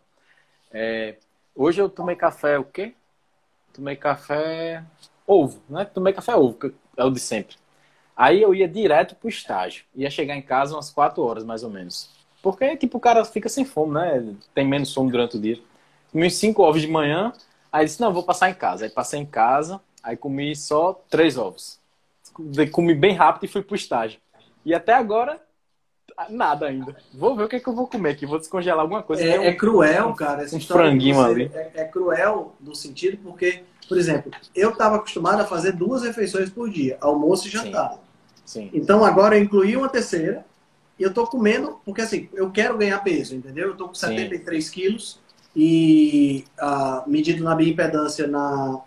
É, hoje eu tomei café, o quê? Tomei café ovo, né? Tomei café ovo, que é o de sempre. Aí eu ia direto pro estágio. Ia chegar em casa umas 4 horas, mais ou menos. Porque, tipo, o cara fica sem fome, né? Tem menos fome durante o dia. Comi cinco ovos de manhã, aí disse, não, vou passar em casa. Aí passei em casa, aí comi só três ovos. Comi bem rápido e fui pro estágio. E até agora, nada ainda. Vou ver o que, é que eu vou comer aqui. Vou descongelar alguma coisa. Tem um- é, é cruel, cara. Essa um franguinho ali. É, é cruel no sentido porque, por exemplo, eu estava acostumado a fazer duas refeições por dia, almoço e jantar. Sim, Então agora eu incluí uma terceira e eu tô comendo, porque assim, eu quero ganhar peso, entendeu? Eu tô com Sim. 73 quilos e ah, medido na minha impedância na,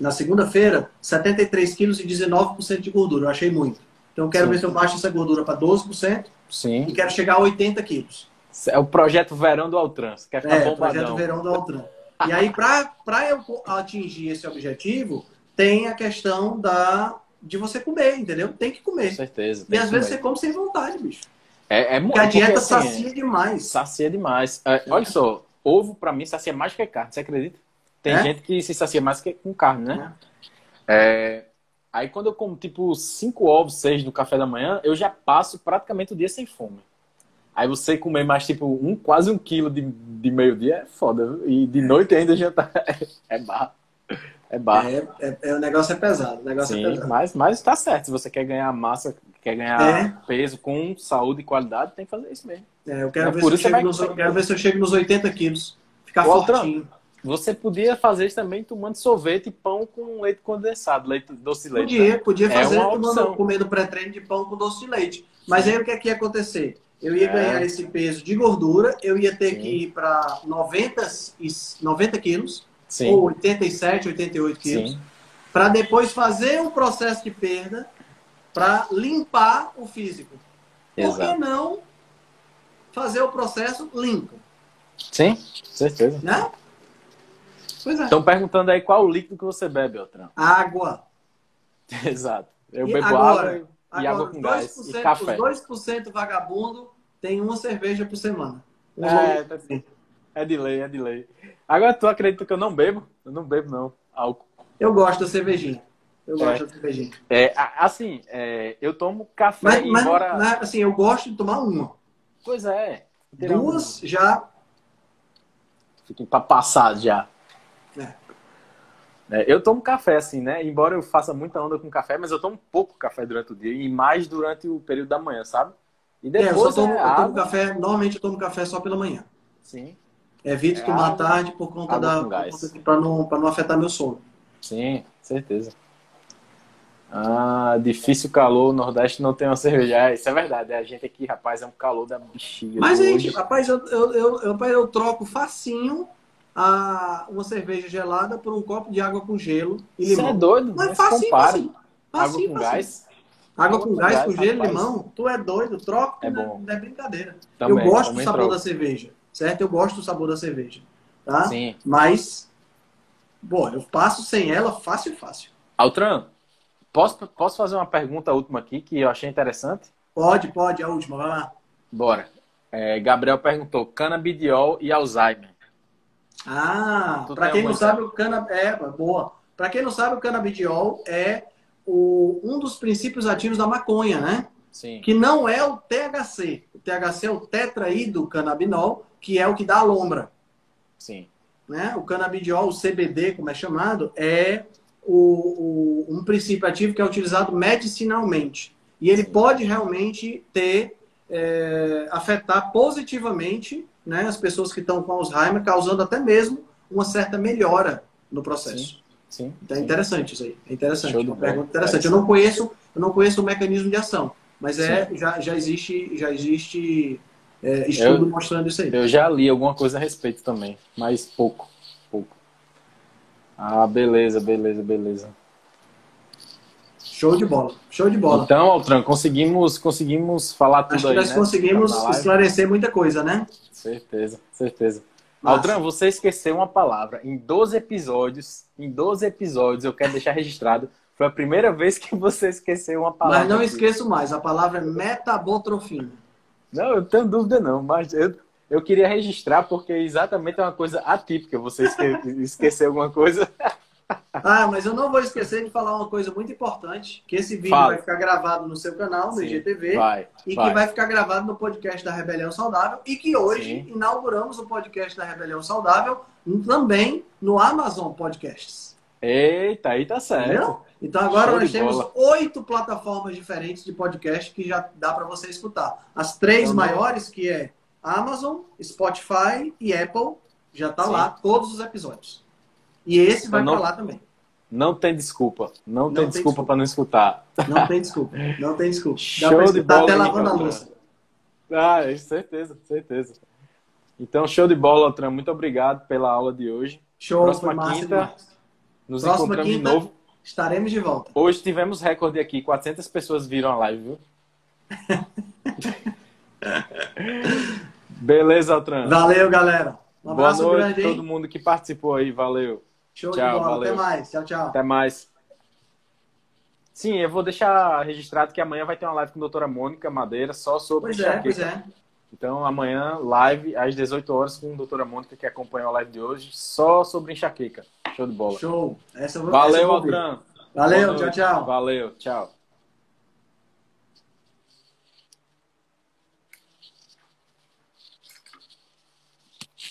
na segunda-feira, 73 quilos e 19% de gordura. Eu achei muito. Então eu quero Sim. ver se eu baixo essa gordura para 12% e sim. quero chegar a 80 quilos. É o projeto verão do Altran. Você quer ficar É, o projeto bombadão. verão do Altran. E aí, para eu atingir esse objetivo, tem a questão da de você comer, entendeu? Tem que Com comer. certeza. E às vezes comer. você come sem vontade, bicho. É, é muito Porque a dieta assim, sacia demais. Sacia demais. É, olha só, ovo pra mim sacia mais que carne, você acredita? Tem É? gente que se sacia mais que com carne, né? É, aí quando eu como tipo cinco ovos, seis no café da manhã, eu já passo praticamente o dia sem fome. Aí você comer mais tipo um, quase um quilo de, de meio-dia é foda. viu? E de noite ainda já tá. É barra. É barra. É, é- é- o negócio é pesado. O negócio é Sim, pesado. mas, mas tá certo. Se você quer ganhar massa, quer ganhar É. peso com saúde e qualidade, tem que fazer isso mesmo. É, eu quero, É ver se eu chego vai- nos, quero ver se eu chego nos 80 quilos. Ficar Ô, fortinho. Você podia fazer isso também tomando sorvete e pão com leite condensado, leite doce de leite. Podia, né? podia É fazer tomando, comendo pré-treino de pão com doce de leite. Mas aí o que é que ia acontecer? Eu ia É. ganhar esse peso de gordura, eu ia ter Sim. que ir para 90, e- 90 quilos, Sim, ou 87, 88 quilos, para depois fazer um processo de perda para limpar o físico. Por que exato. não fazer o processo limpo, Sim, certeza. né? Pois é. Estão perguntando aí qual o líquido que você bebe, Beltrão. água. Exato. Eu E bebo agora? água e, e água Agora, com gás. 2%, E café. os 2% vagabundo tem uma cerveja por semana. Um É, tá- é de lei, é de lei. Agora tu acredita que eu não bebo? Eu não bebo, não. Álcool. Eu gosto da cervejinha. Eu gosto da cervejinha. É, assim, é, eu tomo café, Mas, mas embora. né, assim, eu gosto de tomar uma. Pois é. Duas já. Fiquem pra passar já. É. É, eu tomo café, assim, né? Embora eu faça muita onda com café, mas eu tomo pouco café durante o dia e mais durante o período da manhã, sabe? E É, eu, depois tomo, é eu tomo água. café. Normalmente eu tomo café só pela manhã. Sim, Evito É tomar água- tarde por conta da. Pra não, pra não afetar meu sono. sim, certeza. Ah, difícil calor, o Nordeste não tem uma cerveja. É, isso é verdade. A gente aqui, rapaz, é um calor da bexiga. Mas, gente, rapaz, eu, eu, eu, eu, troco facinho a, uma cerveja gelada por um copo de água com gelo e Você limão. é doido? Mas Mas facinho, compara. facinho. Água Facinho, com facinho. gás Água com gás, com gelo e limão, tu é doido, troco, É não, bom. não é brincadeira. eu gosto do sabor da cerveja, certo? Eu gosto do sabor da cerveja, tá? Sim. Mas, bom, eu passo sem ela fácil, fácil. Altran, posso, posso fazer uma pergunta última aqui que eu achei interessante? Pode, pode, a última, vai lá. Bora. É, Gabriel perguntou: canabidiol e Alzheimer. Ah, para quem não sabe, o cana é boa. Para quem não sabe, o canabidiol é o, um dos princípios ativos da maconha, né? Sim. Que não é o THC. O THC é o tetraído canabinol, que é o que dá a lombra. Sim. né? O canabidiol, o CBD, como é chamado, é o, o- um princípio ativo que é utilizado medicinalmente. E ele pode realmente ter, é, afetar positivamente né, as pessoas que estão com Alzheimer, causando até mesmo uma certa melhora no processo. Sim. Então é sim. interessante isso aí. É interessante. Uma pergunta interessante. Eu não conheço, eu não conheço o mecanismo de ação, mas é, já, já existe, já existe é, estudo Eu- mostrando isso aí. Eu já li alguma coisa a respeito também, mas pouco. Pouco. Ah, beleza, beleza, beleza. Show de bola. Show de bola. Então, Altran, conseguimos, conseguimos falar tudo Acho aí, que nós né? conseguimos live. esclarecer muita coisa, né? Certeza, certeza. Massa. Altran, você esqueceu uma palavra. Em 12 episódios, em 12 episódios, eu quero deixar registrado, foi a primeira vez que você esqueceu uma palavra. Mas não aqui. esqueço mais, a palavra é metabotrofina. Não, eu tenho dúvida não, mas eu, eu queria registrar porque exatamente é uma coisa atípica. Você esque, esquecer alguma coisa. Ah, mas eu não vou esquecer de falar uma coisa muito importante, que esse vídeo Fala. vai ficar gravado no seu canal, no Sim, IGTV, Vai, e vai. que vai ficar gravado no podcast da Rebelião Saudável, e que hoje Sim. inauguramos o podcast da Rebelião Saudável também no Amazon Podcasts. Eita, aí tá certo. Entendeu? Então agora Show nós de temos bola. oito plataformas diferentes de podcast que já dá para você escutar. As três maiores, que é Amazon, Spotify e Apple, já tá Sim. lá todos os episódios. E esse vai para lá também. Não tem desculpa. Não, Não tem tem desculpa para não escutar. Não tem desculpa. Não tem desculpa. Dá Show de bola, até lavando a louça. Ah, é, certeza, certeza. Então, show de bola, Altran. Muito obrigado pela aula de hoje. Show, Próxima quinta. demais. Nos Próxima encontramos de quinta. novo. Estaremos de volta. Hoje tivemos recorde aqui. 400 pessoas viram a live, viu? Beleza, Altran. Valeu, galera. Um Boa abraço noite grande, a todo mundo que participou aí. Valeu. Show Tchau, de bola. valeu. Até mais. Tchau, tchau. Até mais. Sim, eu vou deixar registrado que amanhã vai ter uma live com a doutora Mônica Madeira só sobre Pois é, pois é. Então, amanhã, live às 18 horas com a doutora Mônica, que acompanhou a live de hoje, só sobre enxaqueca. Show de bola. Show. Essa eu vou Valeu. Altran. Valeu, tchau, tchau. Valeu, tchau.